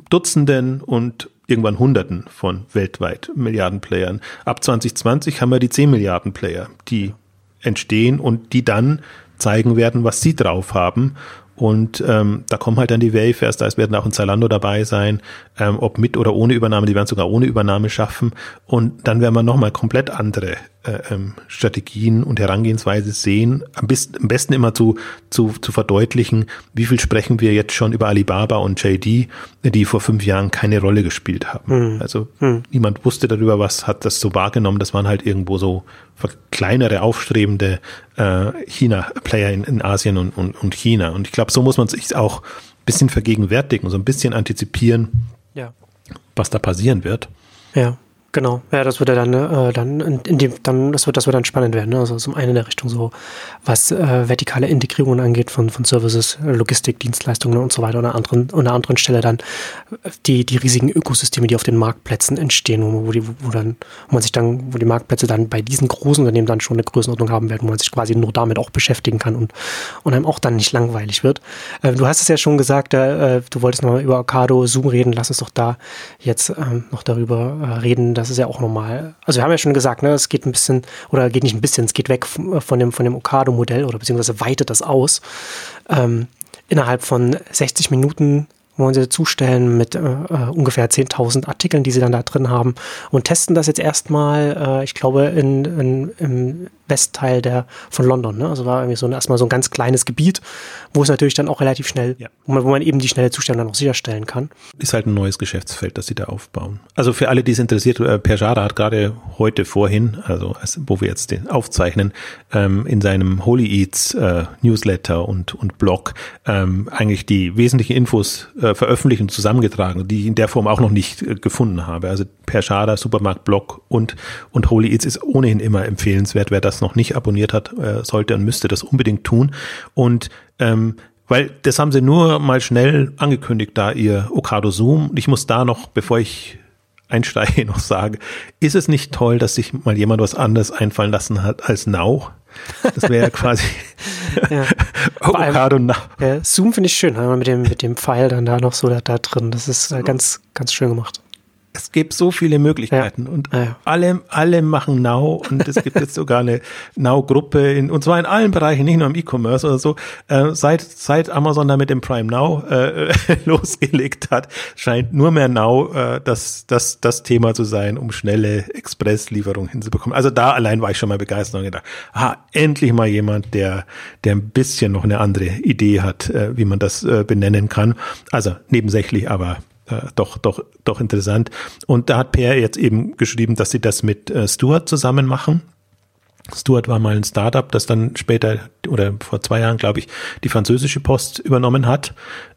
Dutzenden und irgendwann Hunderten von weltweit Milliardenplayern. Ab 2020 haben wir die 10 Milliarden Player, die entstehen und die dann zeigen werden, was sie drauf haben. Und ähm, da kommen halt dann die Wayfairs, da werden auch ein Zalando dabei sein, ähm, ob mit oder ohne Übernahme, die werden sogar ohne Übernahme schaffen. Und dann werden wir nochmal komplett andere ähm, Strategien und Herangehensweise sehen. Am, besten, am besten immer zu, zu, zu verdeutlichen, wie viel sprechen wir jetzt schon über Alibaba und JD, die vor fünf Jahren keine Rolle gespielt haben. Mhm. Also mhm. niemand wusste darüber, was hat das so wahrgenommen. Das waren halt irgendwo so kleinere, aufstrebende äh, China-Player in, in Asien und, und, und China. Und ich glaube, so muss man sich auch ein bisschen vergegenwärtigen, so ein bisschen antizipieren, ja. was da passieren wird. Ja. Genau, ja, das wird ja dann, äh, dann in dem, dann, das wird, das wird dann spannend werden. Ne? Also zum einen in der Richtung so, was äh, vertikale Integrierungen angeht von, von Services, Logistik, Dienstleistungen und so weiter. Und an anderen, an einer anderen Stelle dann die, die riesigen Ökosysteme, die auf den Marktplätzen entstehen, wo, die, wo dann, wo man sich dann, wo die Marktplätze dann bei diesen großen Unternehmen dann schon eine Größenordnung haben werden, wo man sich quasi nur damit auch beschäftigen kann und, und einem auch dann nicht langweilig wird. Äh, du hast es ja schon gesagt, äh, du wolltest noch über Ocado, Zoom reden, lass uns doch da jetzt ähm, noch darüber äh, reden, dass das ist ja auch normal. Also wir haben ja schon gesagt, ne, es geht ein bisschen, oder geht nicht ein bisschen, es geht weg von dem, von dem Okado-Modell oder beziehungsweise weitet das aus. Ähm, innerhalb von 60 Minuten wollen sie zustellen mit äh, äh ungefähr 10.000 Artikeln, die sie dann da drin haben und testen das jetzt erstmal, äh, ich glaube, in, in, im Westteil der, von London. Ne? Also war irgendwie so ein, erstmal so ein ganz kleines Gebiet, wo es natürlich dann auch relativ schnell, ja. wo, man, wo man eben die schnelle Zustellung dann auch sicherstellen kann. Ist halt ein neues Geschäftsfeld, das sie da aufbauen. Also für alle, die es interessiert, äh, Perjara hat gerade heute vorhin, also als, wo wir jetzt den aufzeichnen, ähm, in seinem Holy Eats äh, Newsletter und, und Blog ähm, eigentlich die wesentlichen Infos äh, veröffentlicht und zusammengetragen, die ich in der Form auch noch nicht äh, gefunden habe. Also Perjara, Supermarkt Blog und, und Holy Eats ist ohnehin immer empfehlenswert, wer das noch nicht abonniert hat, äh, sollte und müsste das unbedingt tun. Und ähm, weil das haben sie nur mal schnell angekündigt, da ihr Okado Zoom. Ich muss da noch, bevor ich einsteige, [LAUGHS] noch sagen, ist es nicht toll, dass sich mal jemand was anderes einfallen lassen hat als Now? Das wäre [LAUGHS] ja quasi ja. Okado Now. Ja, Zoom finde ich schön, mit dem, mit dem Pfeil dann da noch so da, da drin. Das ist äh, ganz, ganz schön gemacht es gibt so viele Möglichkeiten ja. und ja. alle, alle machen Now und es gibt jetzt sogar eine Now-Gruppe in, und zwar in allen Bereichen, nicht nur im E-Commerce oder so. Äh, seit, seit Amazon da mit dem Prime Now äh, [LAUGHS] losgelegt hat, scheint nur mehr Now äh, das, das, das Thema zu sein, um schnelle Expresslieferung hinzubekommen. Also da allein war ich schon mal begeistert und gedacht, ah, endlich mal jemand, der, der ein bisschen noch eine andere Idee hat, äh, wie man das äh, benennen kann. Also nebensächlich, aber äh, doch, doch, doch interessant. Und da hat Per jetzt eben geschrieben, dass sie das mit äh, Stuart zusammen machen. Stuart war mal ein Startup, das dann später oder vor zwei Jahren, glaube ich, die französische Post übernommen hat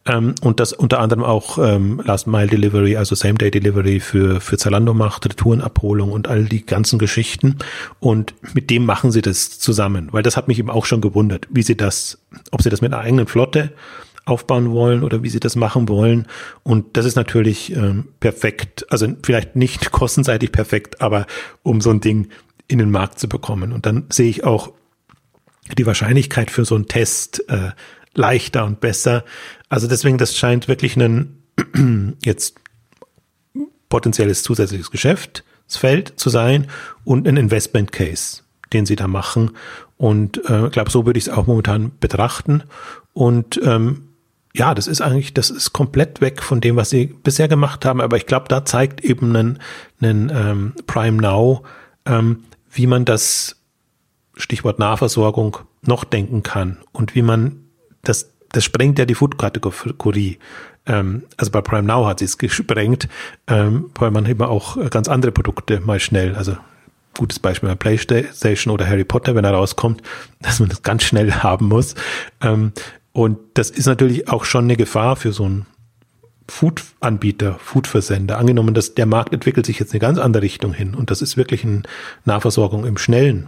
ähm, und das unter anderem auch ähm, Last Mile Delivery, also Same Day Delivery für für Zalando macht, Retourenabholung und all die ganzen Geschichten. Und mit dem machen sie das zusammen, weil das hat mich eben auch schon gewundert, wie sie das, ob sie das mit einer eigenen Flotte aufbauen wollen oder wie sie das machen wollen. Und das ist natürlich ähm, perfekt, also vielleicht nicht [LAUGHS] kostenseitig perfekt, aber um so ein Ding in den Markt zu bekommen. Und dann sehe ich auch die Wahrscheinlichkeit für so einen Test äh, leichter und besser. Also deswegen, das scheint wirklich ein [CLEARS THROAT] jetzt potenzielles zusätzliches Geschäftsfeld zu sein und ein Investment Case, den sie da machen. Und äh, ich glaube, so würde ich es auch momentan betrachten. Und ähm, ja, das ist eigentlich, das ist komplett weg von dem, was sie bisher gemacht haben. Aber ich glaube, da zeigt eben ein, ein ähm, Prime Now, ähm, wie man das Stichwort Nahversorgung noch denken kann und wie man das, das sprengt ja die Food-Kategorie. Ähm, also bei Prime Now hat sie es gesprengt, ähm, weil man eben auch ganz andere Produkte mal schnell, also gutes Beispiel bei PlayStation oder Harry Potter, wenn er rauskommt, [LAUGHS] dass man das ganz schnell haben muss. Ähm, und das ist natürlich auch schon eine Gefahr für so ein Food-Anbieter, Food-Versender. Angenommen, dass der Markt entwickelt sich jetzt eine ganz andere Richtung hin und das ist wirklich eine Nahversorgung im schnellen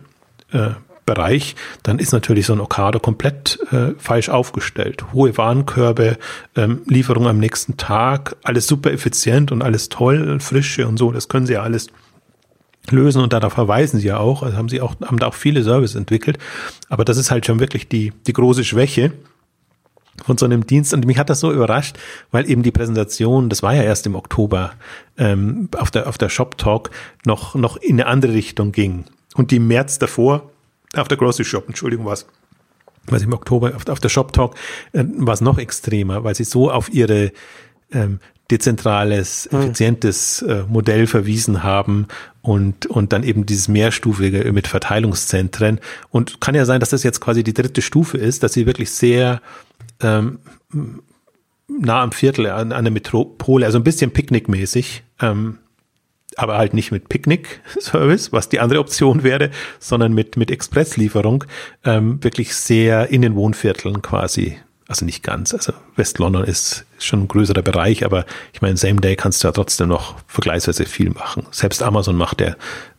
äh, Bereich, dann ist natürlich so ein Okado komplett äh, falsch aufgestellt. Hohe Warenkörbe, ähm, Lieferung am nächsten Tag, alles super effizient und alles toll, frische und so, das können sie ja alles lösen und darauf verweisen sie ja auch, also haben sie auch, haben da auch viele Services entwickelt. Aber das ist halt schon wirklich die, die große Schwäche von so einem Dienst. Und mich hat das so überrascht, weil eben die Präsentation, das war ja erst im Oktober, ähm, auf der, auf der Shop Talk noch, noch in eine andere Richtung ging. Und die im März davor, auf der Grocery Shop, Entschuldigung, was was im Oktober auf, auf der Shop Talk äh, war es noch extremer, weil sie so auf ihre ähm, dezentrales, hm. effizientes äh, Modell verwiesen haben und, und dann eben dieses mehrstufige mit Verteilungszentren. Und kann ja sein, dass das jetzt quasi die dritte Stufe ist, dass sie wirklich sehr ähm, nah am Viertel an, an der Metropole, also ein bisschen picknickmäßig, ähm, aber halt nicht mit Picknick-Service, was die andere Option wäre, sondern mit, mit Expresslieferung, ähm, wirklich sehr in den Wohnvierteln quasi also nicht ganz, also West-London ist schon ein größerer Bereich, aber ich meine, Same Day kannst du ja trotzdem noch vergleichsweise viel machen. Selbst Amazon macht ja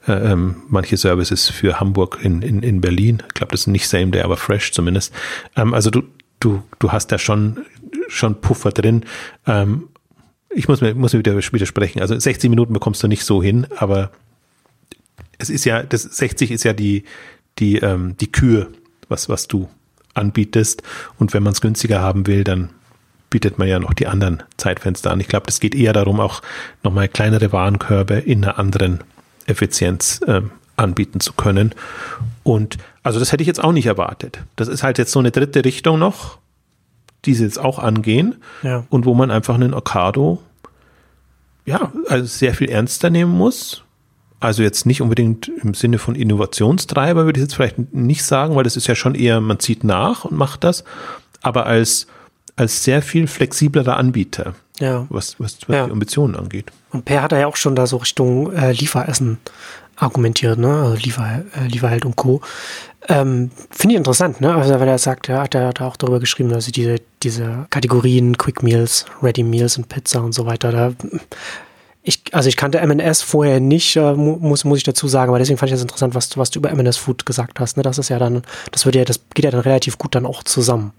äh, ähm, manche Services für Hamburg in, in, in Berlin. Ich glaube, das ist nicht Same Day, aber Fresh zumindest. Ähm, also du, du, du hast da schon, schon Puffer drin. Ähm, ich muss mir, muss mir wieder widersprechen. Also 60 Minuten bekommst du nicht so hin, aber es ist ja, das 60 ist ja die, die, ähm, die Kür, was, was du anbietest. Und wenn man es günstiger haben will, dann bietet man ja noch die anderen Zeitfenster an. Ich glaube, das geht eher darum, auch nochmal kleinere Warenkörbe in einer anderen Effizienz äh, anbieten zu können. Und also das hätte ich jetzt auch nicht erwartet. Das ist halt jetzt so eine dritte Richtung noch, die sie jetzt auch angehen ja. und wo man einfach einen Ocado ja, also sehr viel ernster nehmen muss also jetzt nicht unbedingt im Sinne von Innovationstreiber, würde ich jetzt vielleicht nicht sagen, weil das ist ja schon eher, man zieht nach und macht das, aber als, als sehr viel flexiblerer Anbieter, ja. was, was, was ja. die Ambitionen angeht. Und Per hat ja auch schon da so Richtung äh, Lieferessen argumentiert, ne? Also Liefer, äh, Lieferheld und Co. Ähm, Finde ich interessant, ne? Also weil er sagt, er hat ja da auch darüber geschrieben, dass sie diese, diese Kategorien Quick Meals, Ready Meals und Pizza und so weiter, da ich, also ich kannte MNS vorher nicht, äh, muss, muss ich dazu sagen, aber deswegen fand ich das interessant, was, was du über MNS Food gesagt hast. Ne? Das ist ja dann, das würde ja, das geht ja dann relativ gut dann auch zusammen.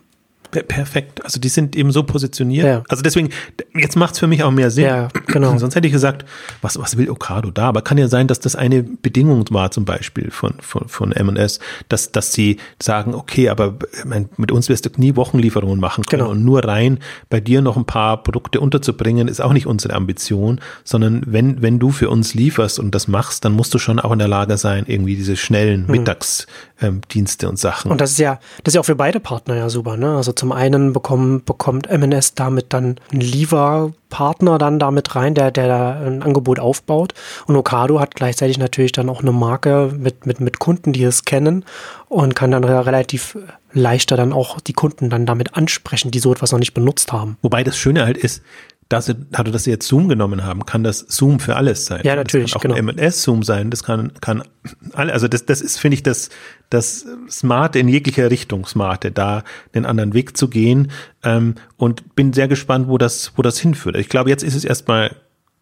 Perfekt. Also die sind eben so positioniert. Ja. Also deswegen, jetzt macht es für mich auch mehr Sinn. Ja, genau. [CLEARS THROAT] Sonst hätte ich gesagt, was, was will Okado da? Aber kann ja sein, dass das eine Bedingung war zum Beispiel von, von, von M&S, dass, dass sie sagen, okay, aber mein, mit uns wirst du nie Wochenlieferungen machen können. Genau. Und nur rein bei dir noch ein paar Produkte unterzubringen, ist auch nicht unsere Ambition, sondern wenn, wenn du für uns lieferst und das machst, dann musst du schon auch in der Lage sein, irgendwie diese schnellen mhm. Mittagsdienste ähm, und Sachen. Und das ist ja, das ist ja auch für beide Partner ja super, ne? Also zum einen bekommen, bekommt MNS damit dann einen Lieferpartner dann damit rein, der, der da ein Angebot aufbaut. Und Okado hat gleichzeitig natürlich dann auch eine Marke mit, mit, mit Kunden, die es kennen und kann dann relativ leichter dann auch die Kunden dann damit ansprechen, die so etwas noch nicht benutzt haben. Wobei das Schöne halt ist, dadurch, dass sie jetzt Zoom genommen haben, kann das Zoom für alles sein. Ja, natürlich. Das kann auch genau. M&S-Zoom sein, das kann, kann alle, also das, das ist, finde ich, das, das Smarte in jeglicher Richtung Smarte, da den anderen Weg zu gehen, ähm, und bin sehr gespannt, wo das, wo das hinführt. Ich glaube, jetzt ist es erstmal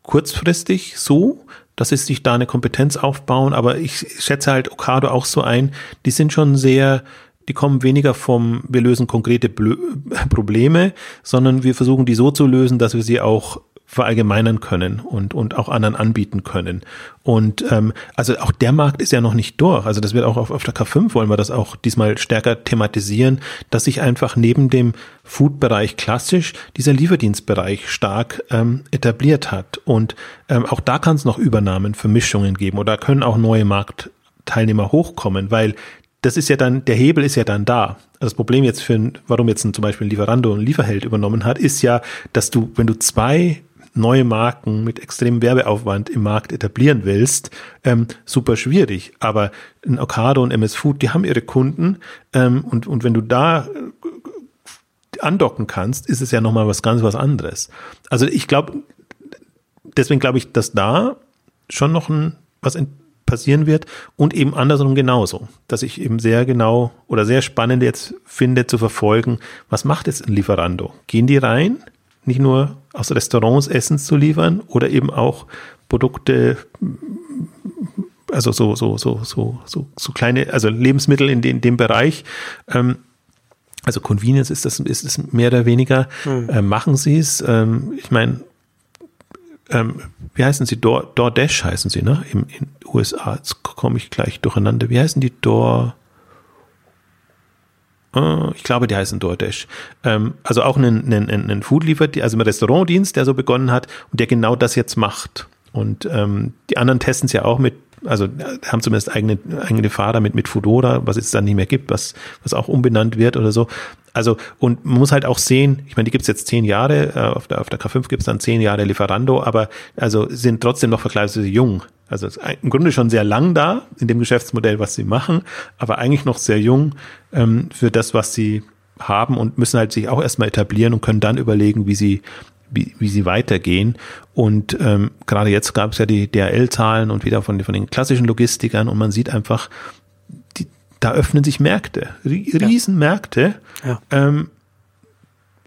kurzfristig so, dass sie sich da eine Kompetenz aufbauen, aber ich schätze halt Okado auch so ein, die sind schon sehr, die kommen weniger vom, wir lösen konkrete Blö [LAUGHS] Probleme, sondern wir versuchen die so zu lösen, dass wir sie auch verallgemeinern können und, und auch anderen anbieten können. Und ähm, also auch der Markt ist ja noch nicht durch. Also das wird auch auf, auf der K5 wollen wir das auch diesmal stärker thematisieren, dass sich einfach neben dem Food-Bereich klassisch dieser Lieferdienstbereich stark ähm, etabliert hat. Und ähm, auch da kann es noch Übernahmen, Vermischungen geben oder können auch neue Marktteilnehmer hochkommen, weil das ist ja dann, der Hebel ist ja dann da. Also das Problem jetzt für, warum jetzt ein, zum Beispiel ein Lieferando ein Lieferheld übernommen hat, ist ja, dass du, wenn du zwei neue Marken mit extremem Werbeaufwand im Markt etablieren willst, ähm, super schwierig. Aber ein Ocado und MS Food, die haben ihre Kunden ähm, und, und wenn du da äh, andocken kannst, ist es ja nochmal was ganz was anderes. Also ich glaube, deswegen glaube ich, dass da schon noch ein was in, passieren wird und eben andersrum genauso, dass ich eben sehr genau oder sehr spannend jetzt finde zu verfolgen, was macht jetzt ein Lieferando? Gehen die rein nicht nur aus Restaurants Essen zu liefern oder eben auch Produkte, also so, so, so, so, so, so kleine, also Lebensmittel in, den, in dem Bereich. Ähm, also Convenience ist das, ist es mehr oder weniger. Mhm. Äh, machen sie es. Ähm, ich meine, ähm, wie heißen sie? Door, DoorDash heißen sie, ne? Im, in USA. Jetzt komme ich gleich durcheinander. Wie heißen die Door? Uh, ich glaube, die heißen DoorDash. Ähm, also auch ein, ein, ein Food-Lieferdienst, also ein Restaurantdienst, der so begonnen hat und der genau das jetzt macht. Und ähm, die anderen testen es ja auch mit, also haben zumindest eigene, eigene Fahrer mit, mit Fudora, was es dann nicht mehr gibt, was, was auch umbenannt wird oder so. Also, und man muss halt auch sehen, ich meine, die gibt's jetzt zehn Jahre, äh, auf, der, auf der K5 gibt's dann zehn Jahre Lieferando, aber also sind trotzdem noch vergleichsweise jung. Also im Grunde schon sehr lang da in dem Geschäftsmodell, was sie machen, aber eigentlich noch sehr jung ähm, für das, was sie haben und müssen halt sich auch erstmal etablieren und können dann überlegen, wie sie wie, wie sie weitergehen. Und ähm, gerade jetzt gab es ja die DHL-Zahlen und wieder von, von den klassischen Logistikern und man sieht einfach, die, da öffnen sich Märkte, Riesenmärkte. Ja. Ähm,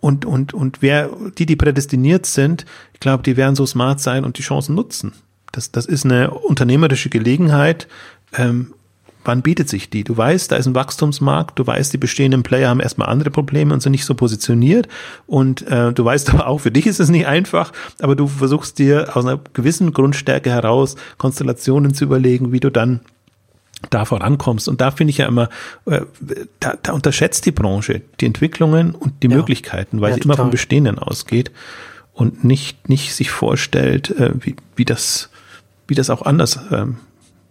und, und, und wer, die, die prädestiniert sind, ich glaube, die werden so smart sein und die Chancen nutzen. Das, das ist eine unternehmerische Gelegenheit, ähm, wann bietet sich die? Du weißt, da ist ein Wachstumsmarkt, du weißt, die bestehenden Player haben erstmal andere Probleme und sind nicht so positioniert und äh, du weißt [LAUGHS] aber auch, für dich ist es nicht einfach, aber du versuchst dir aus einer gewissen Grundstärke heraus Konstellationen zu überlegen, wie du dann da vorankommst. Und da finde ich ja immer, äh, da, da unterschätzt die Branche die Entwicklungen und die ja. Möglichkeiten, weil ja, sie total. immer vom Bestehenden ausgeht und nicht, nicht sich vorstellt, äh, wie, wie, das, wie das auch anders ähm,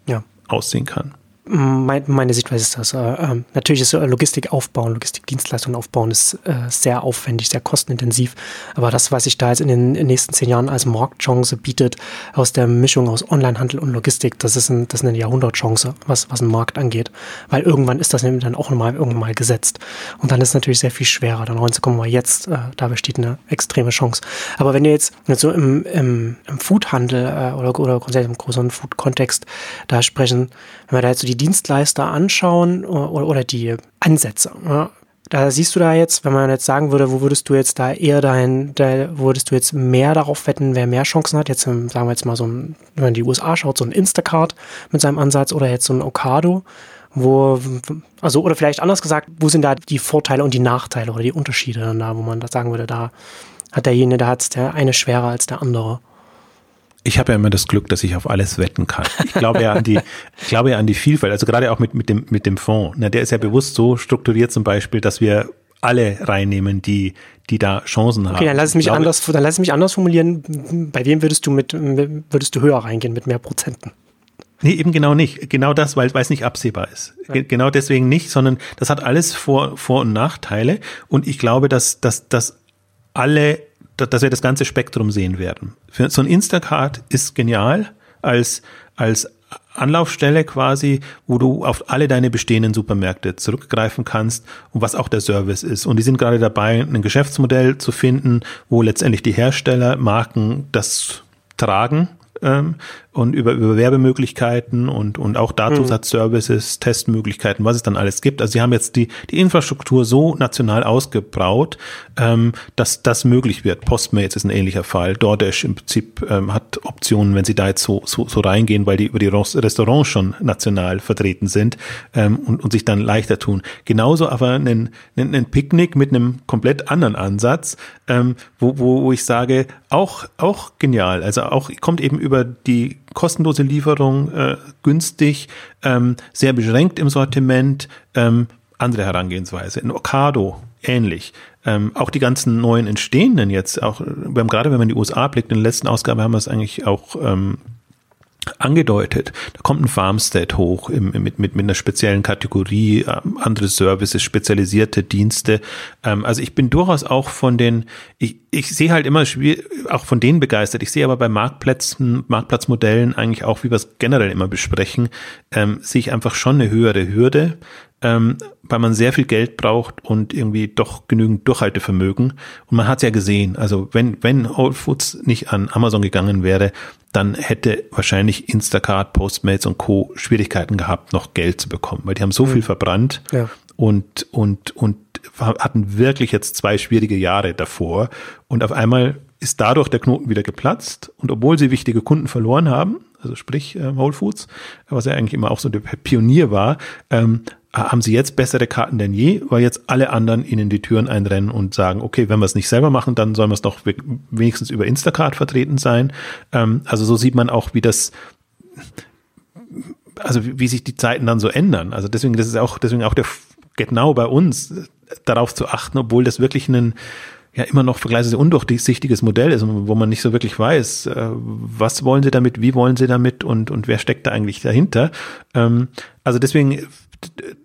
ja. aussehen kann mein, meine Sichtweise ist das. Äh, äh, natürlich ist äh, Logistik aufbauen, Logistikdienstleistungen aufbauen, ist äh, sehr aufwendig, sehr kostenintensiv. Aber das, was sich da jetzt in den, nächsten zehn Jahren als Marktchance bietet, aus der Mischung aus Onlinehandel und Logistik, das ist, ein, das ist eine Jahrhundertchance, was, was einen Markt angeht. Weil irgendwann ist das dann auch nochmal irgendwann mal gesetzt. Und dann ist es natürlich sehr viel schwerer, dann reinzukommen, weil jetzt, äh, da besteht eine extreme Chance. Aber wenn ihr jetzt, jetzt so im, im, im Foodhandel äh, oder, oder grundsätzlich im größeren Food-Kontext da sprechen, wenn wir da jetzt so die Dienstleister anschauen oder, oder die Ansätze, ja, da siehst du da jetzt, wenn man jetzt sagen würde, wo würdest du jetzt da eher dein, da würdest du jetzt mehr darauf wetten, wer mehr Chancen hat? Jetzt sagen wir jetzt mal so ein, wenn man die USA schaut, so ein Instacart mit seinem Ansatz oder jetzt so ein Okado, wo, also, oder vielleicht anders gesagt, wo sind da die Vorteile und die Nachteile oder die Unterschiede dann da, wo man da sagen würde, da hat derjenige, da hat es der eine schwerer als der andere ich habe ja immer das Glück, dass ich auf alles wetten kann. Ich glaube ja an die, ich glaube ja an die Vielfalt. Also gerade auch mit, mit dem, mit dem Fonds. Na, der ist ja bewusst so strukturiert zum Beispiel, dass wir alle reinnehmen, die, die da Chancen haben. Okay, dann lass es mich glaube, anders, dann lass es mich anders formulieren. Bei wem würdest du mit, würdest du höher reingehen mit mehr Prozenten? Nee, eben genau nicht. Genau das, weil, weil es nicht absehbar ist. Ja. Genau deswegen nicht, sondern das hat alles Vor-, Vor und Nachteile. Und ich glaube, dass, dass, dass alle dass wir das ganze Spektrum sehen werden. Für so ein Instacart ist genial als, als Anlaufstelle quasi, wo du auf alle deine bestehenden Supermärkte zurückgreifen kannst und was auch der Service ist. Und die sind gerade dabei, ein Geschäftsmodell zu finden, wo letztendlich die Hersteller, Marken das tragen ähm, und über, über Werbemöglichkeiten und, und auch Datensatzservices, mhm. Testmöglichkeiten, was es dann alles gibt. Also sie haben jetzt die, die Infrastruktur so national ausgebraut, ähm, dass das möglich wird. Postmates ist ein ähnlicher Fall. DoorDash im Prinzip ähm, hat Optionen, wenn sie da jetzt so, so, so reingehen, weil die über die Restaurants schon national vertreten sind ähm, und, und sich dann leichter tun. Genauso aber ein, ein, ein Picknick mit einem komplett anderen Ansatz, ähm, wo, wo, wo ich sage, auch, auch genial. Also auch kommt eben über die kostenlose Lieferung, äh, günstig, ähm, sehr beschränkt im Sortiment, ähm, andere Herangehensweise. In Ocado ähnlich. Ähm, auch die ganzen neuen entstehenden jetzt, auch beim, gerade wenn man in die USA blickt, in der letzten Ausgabe haben wir es eigentlich auch ähm, angedeutet. Da kommt ein Farmstead hoch im, mit, mit, mit einer speziellen Kategorie, ähm, andere Services, spezialisierte Dienste. Ähm, also ich bin durchaus auch von den, ich, ich sehe halt immer auch von denen begeistert. Ich sehe aber bei Marktplätzen, Marktplatzmodellen eigentlich auch, wie wir es generell immer besprechen, ähm, sehe ich einfach schon eine höhere Hürde ähm, weil man sehr viel Geld braucht und irgendwie doch genügend Durchhaltevermögen. Und man hat es ja gesehen, also wenn, wenn Whole Foods nicht an Amazon gegangen wäre, dann hätte wahrscheinlich Instacart, Postmates und Co. Schwierigkeiten gehabt, noch Geld zu bekommen, weil die haben so mhm. viel verbrannt. Ja. und, und, und hatten wirklich jetzt zwei schwierige Jahre davor. Und auf einmal ist dadurch der Knoten wieder geplatzt. Und obwohl sie wichtige Kunden verloren haben, also sprich äh, Whole Foods, was ja eigentlich immer auch so der Pionier war, ähm, haben sie jetzt bessere Karten denn je, weil jetzt alle anderen ihnen die Türen einrennen und sagen, okay, wenn wir es nicht selber machen, dann sollen wir es doch wenigstens über Instacart vertreten sein. Ähm, also so sieht man auch, wie das also wie, wie sich die Zeiten dann so ändern. Also deswegen, das ist auch, deswegen auch der genau bei uns darauf zu achten, obwohl das wirklich ein ja immer noch vergleichsweise undurchsichtiges Modell ist, wo man nicht so wirklich weiß, äh, was wollen sie damit, wie wollen sie damit und, und wer steckt da eigentlich dahinter. Ähm, also deswegen,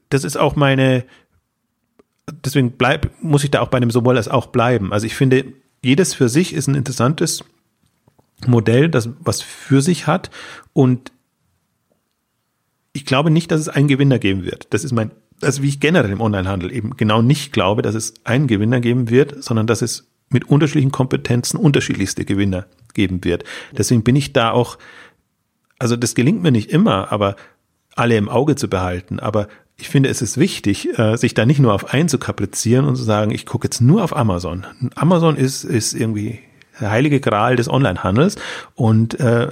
das ist auch meine, deswegen bleib, muss ich da auch bei dem sowohl als auch bleiben. Also ich finde, jedes für sich ist ein interessantes Modell, das was für sich hat und ich glaube nicht, dass es einen Gewinner geben wird. Das ist mein, also wie ich generell im Onlinehandel eben genau nicht glaube, dass es einen Gewinner geben wird, sondern dass es mit unterschiedlichen Kompetenzen unterschiedlichste Gewinner geben wird. Deswegen bin ich da auch, also das gelingt mir nicht immer, aber alle im Auge zu behalten. Aber ich finde, es ist wichtig, äh, sich da nicht nur auf einen zu kaprizieren und zu sagen, ich gucke jetzt nur auf Amazon. Amazon ist, ist irgendwie der heilige Gral des Onlinehandels und äh,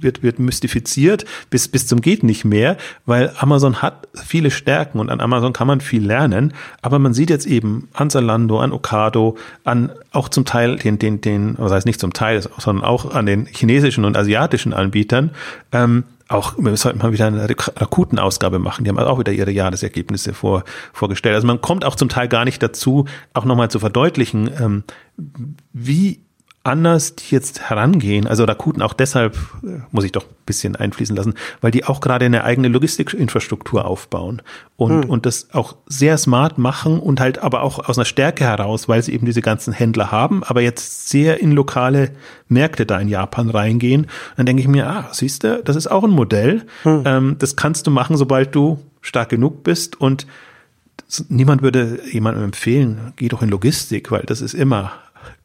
wird, wird mystifiziert bis, bis zum geht nicht mehr, weil Amazon hat viele Stärken und an Amazon kann man viel lernen. Aber man sieht jetzt eben an Zalando, an Ocado, an auch zum Teil den, den, den, was heißt nicht zum Teil, sondern auch an den chinesischen und asiatischen Anbietern, ähm, auch, wir sollten mal wieder eine akuten Ausgabe machen. Die haben auch wieder ihre Jahresergebnisse vor, vorgestellt. Also man kommt auch zum Teil gar nicht dazu, auch nochmal zu verdeutlichen, ähm, wie anders die jetzt herangehen, also Rakuten auch deshalb, äh, muss ich doch ein bisschen einfließen lassen, weil die auch gerade eine eigene Logistikinfrastruktur aufbauen und, hm. und das auch sehr smart machen und halt aber auch aus einer Stärke heraus, weil sie eben diese ganzen Händler haben, aber jetzt sehr in lokale Märkte da in Japan reingehen. Dann denke ich mir, ah, siehst du, das ist auch ein Modell. Hm. Ähm, das kannst du machen, sobald du stark genug bist und niemand würde jemandem empfehlen, geh doch in Logistik, weil das ist immer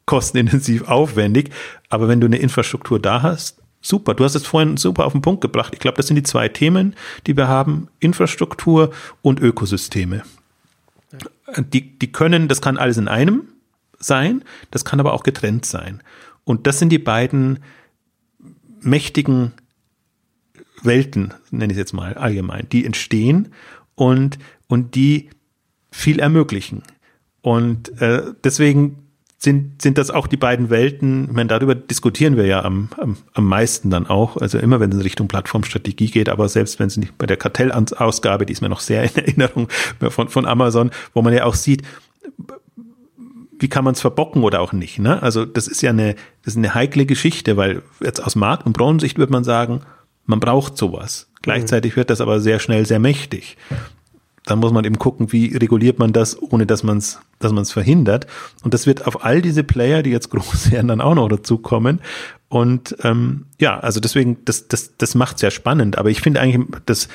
kostenintensiv aufwendig. Aber wenn du eine Infrastruktur da hast, super. Du hast es vorhin super auf den Punkt gebracht. Ich glaube, das sind die zwei Themen, die wir haben. Infrastruktur und Ökosysteme. Die, die können, das kann alles in einem sein, das kann aber auch getrennt sein. Und das sind die beiden mächtigen Welten, nenne ich es jetzt mal allgemein, die entstehen und, und die viel ermöglichen. Und äh, deswegen sind, sind das auch die beiden Welten, ich meine, darüber diskutieren wir ja am, am, am meisten dann auch, also immer wenn es in Richtung Plattformstrategie geht, aber selbst wenn es nicht bei der Kartellausgabe, die ist mir noch sehr in Erinnerung von, von Amazon, wo man ja auch sieht, wie kann man es verbocken oder auch nicht. Ne? Also das ist ja eine, das ist eine heikle Geschichte, weil jetzt aus Markt- und Branchensicht würde man sagen, man braucht sowas. Gleichzeitig wird das aber sehr schnell sehr mächtig dann muss man eben gucken, wie reguliert man das, ohne dass man es dass man es verhindert. Und das wird auf all diese Player, die jetzt [LAUGHS] groß werden, dann auch noch dazukommen. Und ähm, ja, also deswegen, das, das, das macht sehr spannend. Aber ich finde eigentlich, das,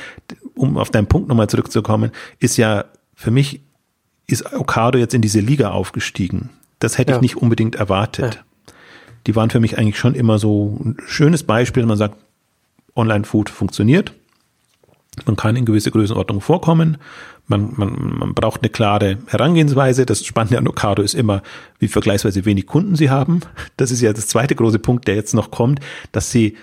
um auf deinen Punkt nochmal zurückzukommen, ist ja für mich ist Okado jetzt in diese Liga aufgestiegen. Das hätte ja. ich nicht unbedingt erwartet. Ja. Die waren für mich eigentlich schon immer so ein schönes Beispiel. Man sagt, Online-Food funktioniert. Man kann in gewisse Größenordnung vorkommen. Man, man, man braucht eine klare Herangehensweise. Das Spannende an Ocado ist immer, wie vergleichsweise wenig Kunden sie haben. Das ist ja das zweite große Punkt, der jetzt noch kommt, dass sie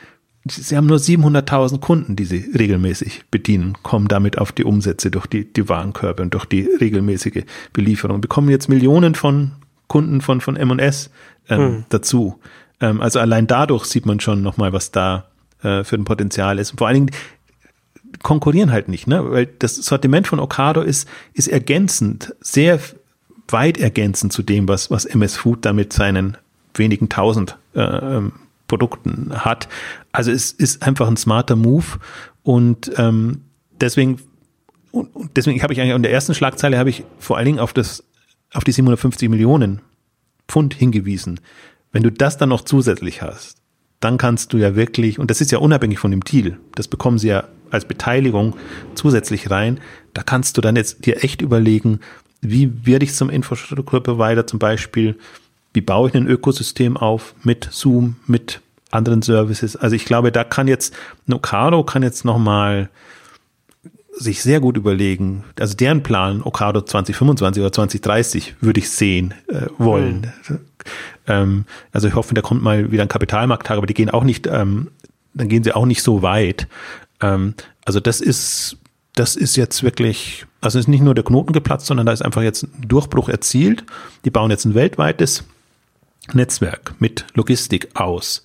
Sie haben nur 700.000 Kunden, die sie regelmäßig bedienen, kommen damit auf die Umsätze durch die, die Warenkörbe und durch die regelmäßige Belieferung, bekommen jetzt Millionen von Kunden von, von M&S ähm, hm. dazu. Ähm, also allein dadurch sieht man schon nochmal, was da äh, für ein Potenzial ist. Und vor allen Dingen, konkurrieren halt nicht, ne? Weil das Sortiment von Ocado ist, ist ergänzend, sehr weit ergänzend zu dem, was, was MS Food da mit seinen wenigen tausend äh, ähm, Produkten hat. Also es ist einfach ein smarter Move und ähm, deswegen und deswegen habe ich eigentlich in der ersten Schlagzeile habe ich vor allen Dingen auf das auf die 750 Millionen Pfund hingewiesen. Wenn du das dann noch zusätzlich hast, dann kannst du ja wirklich, und das ist ja unabhängig von dem Deal, das bekommen sie ja als Beteiligung zusätzlich rein. Da kannst du dann jetzt dir echt überlegen, wie werde ich zum Infrastrukturprovider zum Beispiel, wie baue ich ein Ökosystem auf mit Zoom, mit anderen Services. Also ich glaube, da kann jetzt Nocado kann jetzt nochmal sich sehr gut überlegen, also deren Plan, Okado 2025 oder 2030, würde ich sehen äh, wollen. Mhm. Ähm, also ich hoffe, da kommt mal wieder ein Kapitalmarkttag, aber die gehen auch nicht, ähm, dann gehen sie auch nicht so weit. Ähm, also das ist, das ist jetzt wirklich, also ist nicht nur der Knoten geplatzt, sondern da ist einfach jetzt ein Durchbruch erzielt. Die bauen jetzt ein weltweites Netzwerk mit Logistik aus.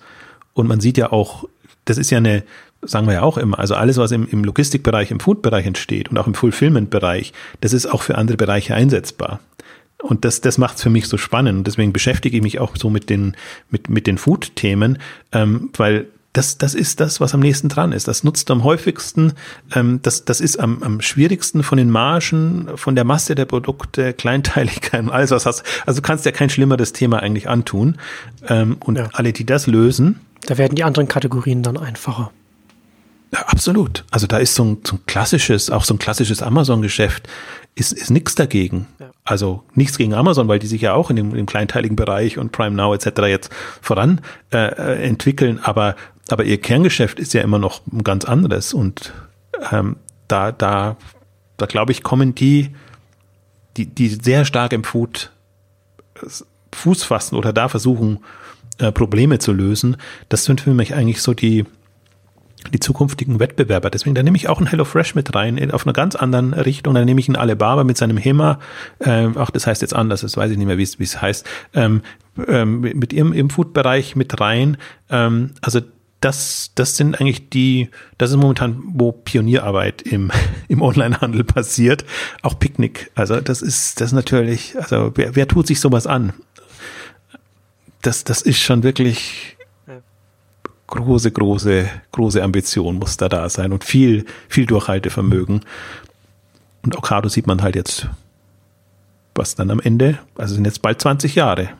Und man sieht ja auch, das ist ja eine, sagen wir ja auch immer, also alles, was im, im Logistikbereich, im Foodbereich entsteht und auch im Fulfillment-Bereich, das ist auch für andere Bereiche einsetzbar. Und das, das macht es für mich so spannend. Und deswegen beschäftige ich mich auch so mit den, mit, mit den Food-Themen, ähm, weil das, das ist das, was am nächsten dran ist. Das nutzt am häufigsten, ähm, das, das ist am, am schwierigsten von den Margen, von der Masse der Produkte, [LAUGHS] Kleinteiligkeit und alles, was hast. Also du kannst ja kein schlimmeres Thema eigentlich antun. Ähm, und ja. alle, die das lösen. Da werden die anderen Kategorien dann einfacher. Ja, absolut. Also da ist so ein, so ein klassisches, auch so ein klassisches Amazon-Geschäft, ist, ist nichts dagegen. Ja. Also nichts gegen Amazon, weil die sich ja auch in dem, im kleinteiligen Bereich und Prime Now etc. jetzt voran äh, äh, entwickeln, aber, aber ihr Kerngeschäft ist ja immer noch ein ganz anderes und ähm, da, da, da glaube ich, kommen die, die, die sehr stark im Food Fuß fassen oder da versuchen, äh, Probleme zu lösen, das sind für mich eigentlich so die, die zukünftigen Wettbewerber. Deswegen, da nehme ich auch ein HelloFresh mit rein, auf einer ganz anderen Richtung. Da nehme ich einen Alibaba mit seinem HEMA, äh, ach, das heißt jetzt anders, das weiß ich nicht mehr, wie es, wie es heißt, ähm, ähm, mit ihrem im Food-Bereich mit rein. Ähm, also das, das sind eigentlich die, das ist momentan, wo Pionierarbeit im, [LAUGHS] im Onlinehandel passiert. Auch Picknick. Also das ist, das ist natürlich, also wer, wer tut sich sowas an? Das, das ist schon wirklich, große, große, große Ambition muss da da sein und viel, viel Durchhaltevermögen. Und Okado sieht man halt jetzt, was dann am Ende, also sind jetzt bald 20 Jahre.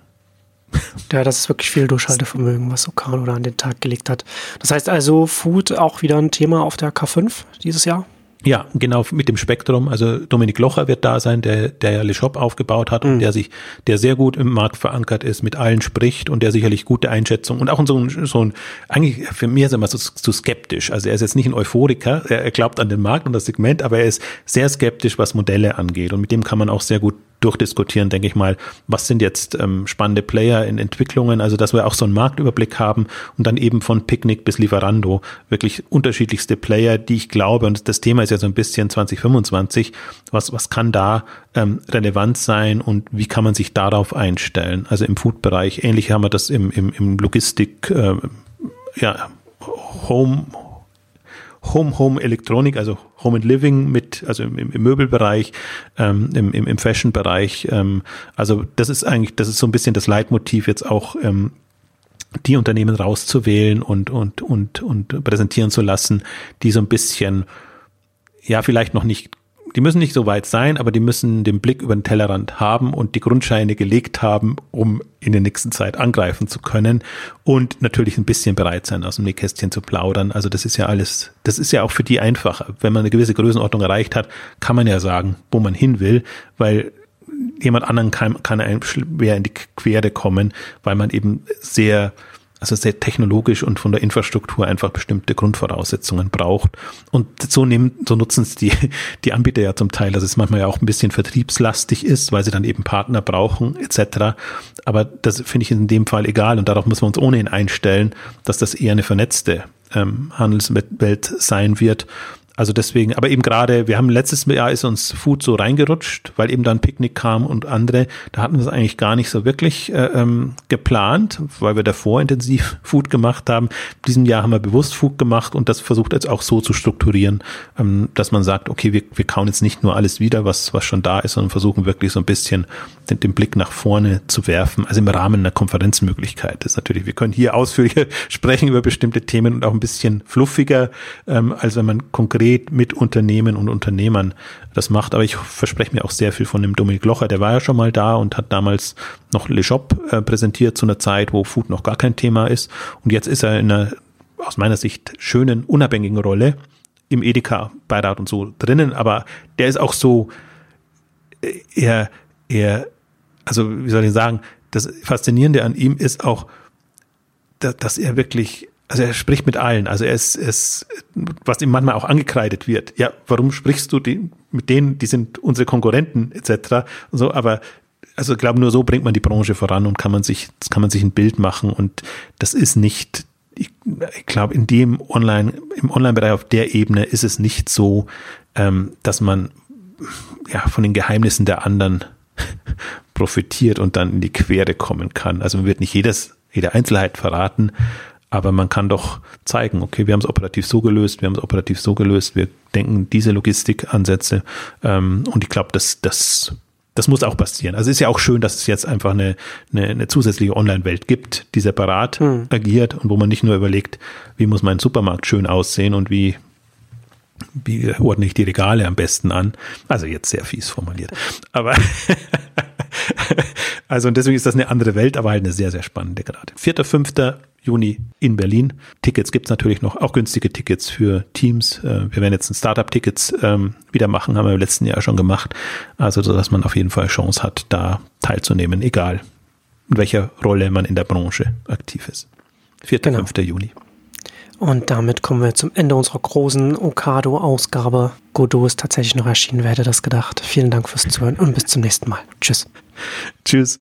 Ja, das ist wirklich viel Durchhaltevermögen, was Okado da an den Tag gelegt hat. Das heißt also, Food auch wieder ein Thema auf der K5 dieses Jahr? Ja, genau, mit dem Spektrum. Also Dominik Locher wird da sein, der, der ja Le Shop aufgebaut hat mhm. und der sich, der sehr gut im Markt verankert ist, mit allen spricht und der sicherlich gute Einschätzung und auch so ein, so ein eigentlich für mich ist er immer so, so skeptisch. Also er ist jetzt nicht ein Euphoriker, er, er glaubt an den Markt und das Segment, aber er ist sehr skeptisch, was Modelle angeht. Und mit dem kann man auch sehr gut durchdiskutieren, denke ich mal, was sind jetzt ähm, spannende Player in Entwicklungen, also dass wir auch so einen Marktüberblick haben und dann eben von Picknick bis Lieferando wirklich unterschiedlichste Player, die ich glaube, und das Thema ist ja so ein bisschen 2025, was, was kann da ähm, relevant sein und wie kann man sich darauf einstellen? Also im Food-Bereich, ähnlich haben wir das im, im, im Logistik, äh, ja, Home, Home, Home Elektronik, also Home and Living mit, also im, im Möbelbereich, ähm, im, im, im Fashion-Bereich. Ähm, also das ist eigentlich, das ist so ein bisschen das Leitmotiv jetzt auch ähm, die Unternehmen rauszuwählen und, und, und, und präsentieren zu lassen, die so ein bisschen, ja, vielleicht noch nicht die müssen nicht so weit sein, aber die müssen den Blick über den Tellerrand haben und die Grundscheine gelegt haben, um in der nächsten Zeit angreifen zu können und natürlich ein bisschen bereit sein, aus dem Nähkästchen zu plaudern. Also das ist ja alles, das ist ja auch für die einfacher. Wenn man eine gewisse Größenordnung erreicht hat, kann man ja sagen, wo man hin will, weil jemand anderen kann, kann einem schwer in die Quere kommen, weil man eben sehr also sehr technologisch und von der Infrastruktur einfach bestimmte Grundvoraussetzungen braucht. Und so nehmen, so nutzen es die, [LAUGHS] die Anbieter ja zum Teil, dass es manchmal ja auch ein bisschen vertriebslastig ist, weil sie dann eben Partner brauchen, etc. Aber das finde ich in dem Fall egal und darauf müssen wir uns ohnehin einstellen, dass das eher eine vernetzte ähm, Handelswelt sein wird also deswegen, aber eben gerade, wir haben letztes Jahr ist uns Food so reingerutscht, weil eben dann Picknick kam und andere, da hatten wir es eigentlich gar nicht so wirklich äh, ähm, geplant, weil wir davor intensiv Food gemacht haben. Diesem Jahr haben wir bewusst Food gemacht und das versucht jetzt auch so zu strukturieren, ähm, dass man sagt, okay, wir, wir kauen jetzt nicht nur alles wieder, was, was schon da ist, sondern versuchen wirklich so ein bisschen den, den Blick nach vorne zu werfen, also im Rahmen einer Konferenzmöglichkeit. Das ist natürlich, wir können hier ausführlicher [LAUGHS] sprechen über bestimmte Themen und auch ein bisschen fluffiger, ähm, als wenn man konkret konkret mit Unternehmen und Unternehmern das macht. Aber ich verspreche mir auch sehr viel von dem Dominik Locher. Der war ja schon mal da und hat damals noch Le Shop äh, präsentiert zu einer Zeit, wo Food noch gar kein Thema ist. Und jetzt ist er in einer aus meiner Sicht schönen, unabhängigen Rolle im Edeka-Beirat und so drinnen. Aber der ist auch so, äh, er, er, also wie soll ich sagen, das Faszinierende an ihm ist auch, dass er wirklich also er spricht mit allen. Also er ist, er ist, was ihm manchmal auch angekreidet wird. Ja, warum sprichst du die, mit denen, die sind unsere Konkurrenten etc. so, aber also ich glaube, nur so bringt man die Branche voran und kann man sich, kann man sich ein Bild machen und das ist nicht, ich, ich glaube, in dem Online, im Online-Bereich auf der Ebene ist es nicht so, ähm, dass man ja von den Geheimnissen der anderen [LAUGHS] profitiert und dann in die Quere kommen kann. Also man wird nicht jedes, jede Einzelheit verraten, aber man kann doch zeigen, okay, wir haben es operativ so gelöst, wir haben es operativ so gelöst, wir denken diese Logistikansätze ähm, und ich glaube, das, das, das muss auch passieren. Also es ist ja auch schön, dass es jetzt einfach eine, eine, eine zusätzliche Online-Welt gibt, die separat hm. agiert und wo man nicht nur überlegt, wie muss mein Supermarkt schön aussehen und wie wie ordne ich die Regale am besten an? Also jetzt sehr fies formuliert. Aber [LAUGHS] [LAUGHS] also und deswegen ist das eine andere Welt, aber halt eine sehr, sehr spannende gerade. 4. 5. Juni in Berlin. Tickets gibt's natürlich noch, auch günstige Tickets für Teams. Äh, wir werden jetzt ein Startup-Tickets ähm, wieder machen, haben wir im letzten Jahr schon gemacht. Also, so dass man auf jeden Fall Chance hat, da teilzunehmen, egal in welcher Rolle man in der Branche aktiv ist. 4. Genau. 5. Juni. Und damit kommen wir zum Ende unserer großen Okado-Ausgabe. Godot ist tatsächlich noch erschienen, wer hätte das gedacht. Vielen Dank fürs Zuhören und bis zum nächsten Mal. Tschüss. Tschüss.